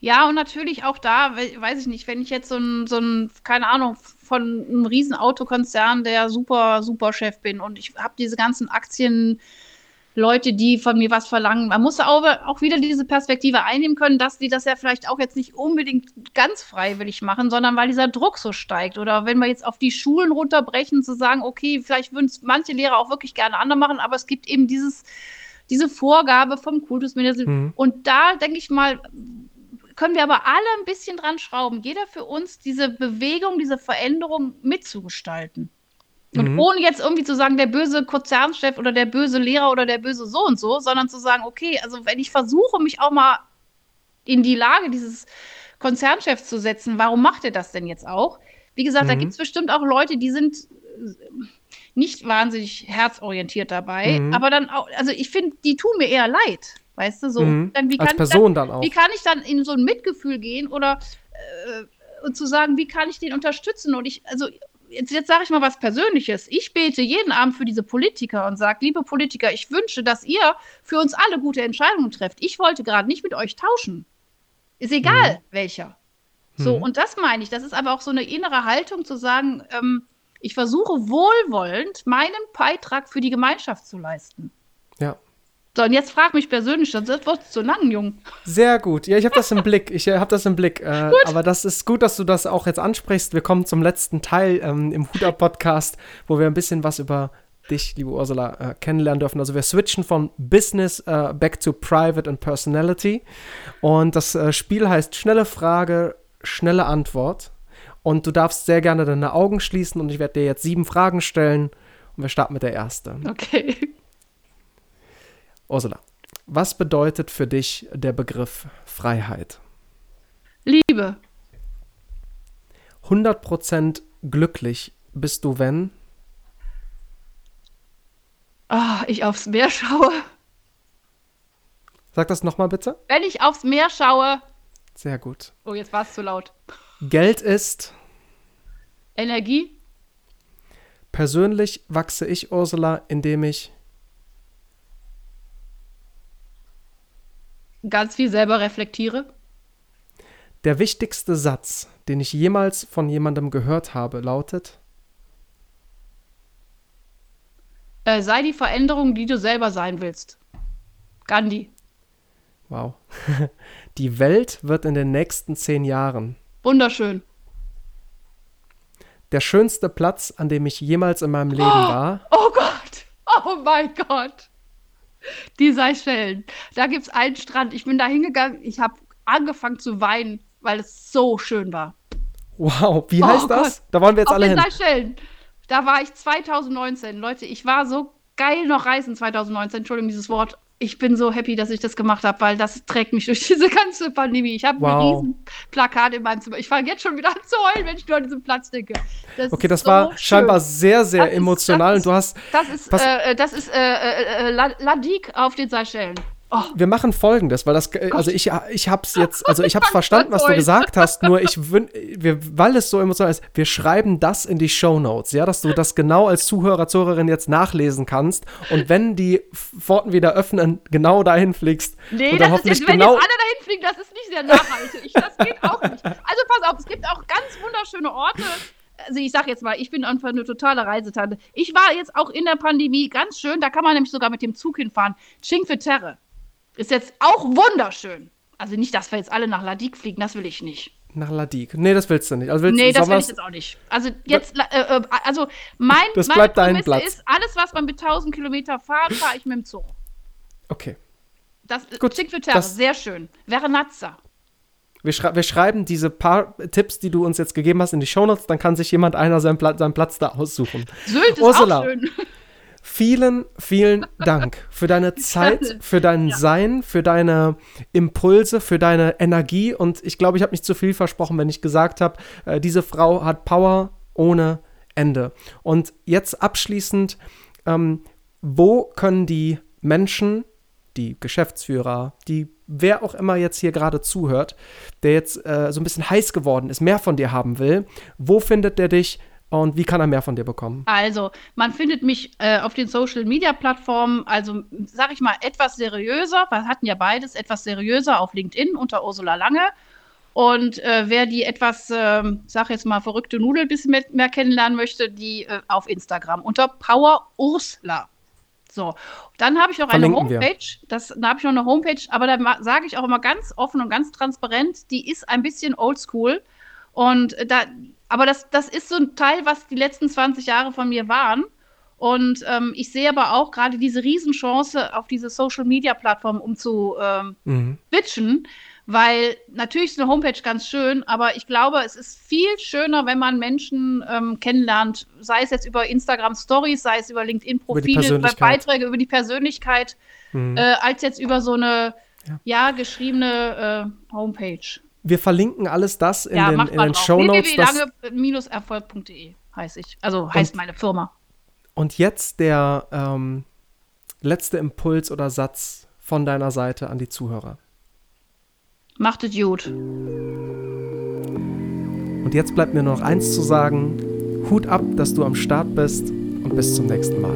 Ja, und natürlich auch da, weiß ich nicht, wenn ich jetzt so ein, so ein keine Ahnung, von einem riesen Autokonzern, der super, super Chef bin und ich habe diese ganzen Aktien Leute, die von mir was verlangen. Man muss aber auch wieder diese Perspektive einnehmen können, dass die das ja vielleicht auch jetzt nicht unbedingt ganz freiwillig machen, sondern weil dieser Druck so steigt. Oder wenn wir jetzt auf die Schulen runterbrechen, zu sagen, okay, vielleicht würden es manche Lehrer auch wirklich gerne anders machen, aber es gibt eben dieses, diese Vorgabe vom Kultusministerium. Mhm. Und da denke ich mal, können wir aber alle ein bisschen dran schrauben, jeder für uns diese Bewegung, diese Veränderung mitzugestalten. Und mhm. ohne jetzt irgendwie zu sagen, der böse Konzernchef oder der böse Lehrer oder der böse so und so, sondern zu sagen, okay, also wenn ich versuche, mich auch mal in die Lage dieses Konzernchefs zu setzen, warum macht er das denn jetzt auch? Wie gesagt, mhm. da gibt es bestimmt auch Leute, die sind nicht wahnsinnig herzorientiert dabei, mhm. aber dann auch, also ich finde, die tun mir eher leid. Weißt du, so. Mhm. Dann, wie Als Person dann, dann, auch. Wie kann ich dann in so ein Mitgefühl gehen oder äh, und zu sagen, wie kann ich den unterstützen? Und ich, also jetzt, jetzt sage ich mal was Persönliches. Ich bete jeden Abend für diese Politiker und sage, liebe Politiker, ich wünsche, dass ihr für uns alle gute Entscheidungen trefft. Ich wollte gerade nicht mit euch tauschen. Ist egal, mhm. welcher. So, mhm. und das meine ich. Das ist aber auch so eine innere Haltung zu sagen, ähm, ich versuche wohlwollend meinen Beitrag für die Gemeinschaft zu leisten. So, und jetzt frag mich persönlich, das wird zu lang, Jung. Sehr gut. Ja, ich habe das im Blick. Ich äh, habe das im Blick. Äh, aber das ist gut, dass du das auch jetzt ansprichst. Wir kommen zum letzten Teil ähm, im Huda-Podcast, wo wir ein bisschen was über dich, liebe Ursula, äh, kennenlernen dürfen. Also wir switchen von Business äh, back to Private and Personality. Und das äh, Spiel heißt Schnelle Frage, schnelle Antwort. Und du darfst sehr gerne deine Augen schließen und ich werde dir jetzt sieben Fragen stellen. Und wir starten mit der ersten. Okay. Ursula, was bedeutet für dich der Begriff Freiheit? Liebe. 100% glücklich bist du, wenn? Oh, ich aufs Meer schaue. Sag das nochmal bitte. Wenn ich aufs Meer schaue. Sehr gut. Oh, jetzt war es zu laut. Geld ist. Energie. Persönlich wachse ich, Ursula, indem ich ganz viel selber reflektiere? Der wichtigste Satz, den ich jemals von jemandem gehört habe, lautet: äh, Sei die Veränderung, die du selber sein willst. Gandhi. Wow. Die Welt wird in den nächsten zehn Jahren. Wunderschön. Der schönste Platz, an dem ich jemals in meinem Leben oh, war. Oh Gott! Oh mein Gott! Die Seychellen. Da gibt es einen Strand. Ich bin da hingegangen. Ich habe angefangen zu weinen, weil es so schön war. Wow, wie heißt oh das? Da wollen wir jetzt Auf alle hin. Seychellen. Da war ich 2019. Leute, ich war so geil noch reisen 2019. Entschuldigung, dieses Wort ich bin so happy, dass ich das gemacht habe, weil das trägt mich durch diese ganze Pandemie. Ich habe wow. ein riesen Plakat in meinem Zimmer. Ich fange jetzt schon wieder an zu heulen, wenn ich nur an diesen Platz denke. Das okay, das so war schön. scheinbar sehr, sehr das emotional ist, und du hast. Das ist, äh, das ist äh, äh, äh Ladik auf den Seychellen. Oh. Wir machen folgendes, weil das, äh, also ich, ich hab's jetzt, also ich hab's verstanden, was du gesagt hast, nur ich wir, weil es so emotional ist, wir schreiben das in die Show Notes, ja, dass du das genau als Zuhörer, Zuhörerin jetzt nachlesen kannst und wenn die Pforten wieder öffnen, genau dahin fliegst. Nee, und dann das ist, wenn genau jetzt alle dahin fliegen, das ist nicht sehr nachhaltig. Ich, das geht auch nicht. Also pass auf, es gibt auch ganz wunderschöne Orte, also ich sag jetzt mal, ich bin einfach eine totale Reisetante. Ich war jetzt auch in der Pandemie ganz schön, da kann man nämlich sogar mit dem Zug hinfahren. Cinque Terre. Ist jetzt auch wunderschön. Also nicht, dass wir jetzt alle nach Ladik fliegen, das will ich nicht. Nach Ladik. Nee, das willst du nicht. Also willst nee, das will ich jetzt auch nicht. Also jetzt, äh, äh, also mein, das meine Prämisse Platz. ist, alles, was man mit 1000 Kilometer fahrt, fahre ich mit dem Zug. Okay. Das Gut, Cinque Terre, sehr schön. Verenazza. Wir, schrei wir, schreiben diese paar Tipps, die du uns jetzt gegeben hast, in die Shownotes, dann kann sich jemand einer seinen, Pla seinen Platz da aussuchen. Sylt ist Ursula, auch schön. Vielen, vielen Dank für deine Zeit, für dein ja. Sein, für deine Impulse, für deine Energie. Und ich glaube, ich habe nicht zu viel versprochen, wenn ich gesagt habe, äh, diese Frau hat Power ohne Ende. Und jetzt abschließend, ähm, wo können die Menschen, die Geschäftsführer, die wer auch immer jetzt hier gerade zuhört, der jetzt äh, so ein bisschen heiß geworden ist, mehr von dir haben will, wo findet der dich? Und wie kann er mehr von dir bekommen? Also, man findet mich äh, auf den Social Media Plattformen, also sag ich mal, etwas seriöser. Wir hatten ja beides, etwas seriöser auf LinkedIn unter Ursula Lange. Und äh, wer die etwas, äh, sag jetzt mal, verrückte Nudel ein bisschen mehr, mehr kennenlernen möchte, die äh, auf Instagram unter Power Ursula. So, dann habe ich noch eine Homepage. Das, da habe ich noch eine Homepage, aber da sage ich auch immer ganz offen und ganz transparent, die ist ein bisschen oldschool. Und da, aber das, das ist so ein Teil, was die letzten 20 Jahre von mir waren. Und ähm, ich sehe aber auch gerade diese Riesenchance auf diese Social Media Plattform, um zu ähm, mhm. bitchen, Weil natürlich ist eine Homepage ganz schön, aber ich glaube, es ist viel schöner, wenn man Menschen ähm, kennenlernt, sei es jetzt über Instagram Stories, sei es über LinkedIn Profile, über Beiträge über die Persönlichkeit, mhm. äh, als jetzt über so eine ja, ja geschriebene äh, Homepage. Wir verlinken alles das in ja, den, in den Show Notes. www.lange-erfolg.de heiße ich. Also heißt und, meine Firma. Und jetzt der ähm, letzte Impuls oder Satz von deiner Seite an die Zuhörer. Macht es gut. Und jetzt bleibt mir nur noch eins zu sagen. Hut ab, dass du am Start bist und bis zum nächsten Mal.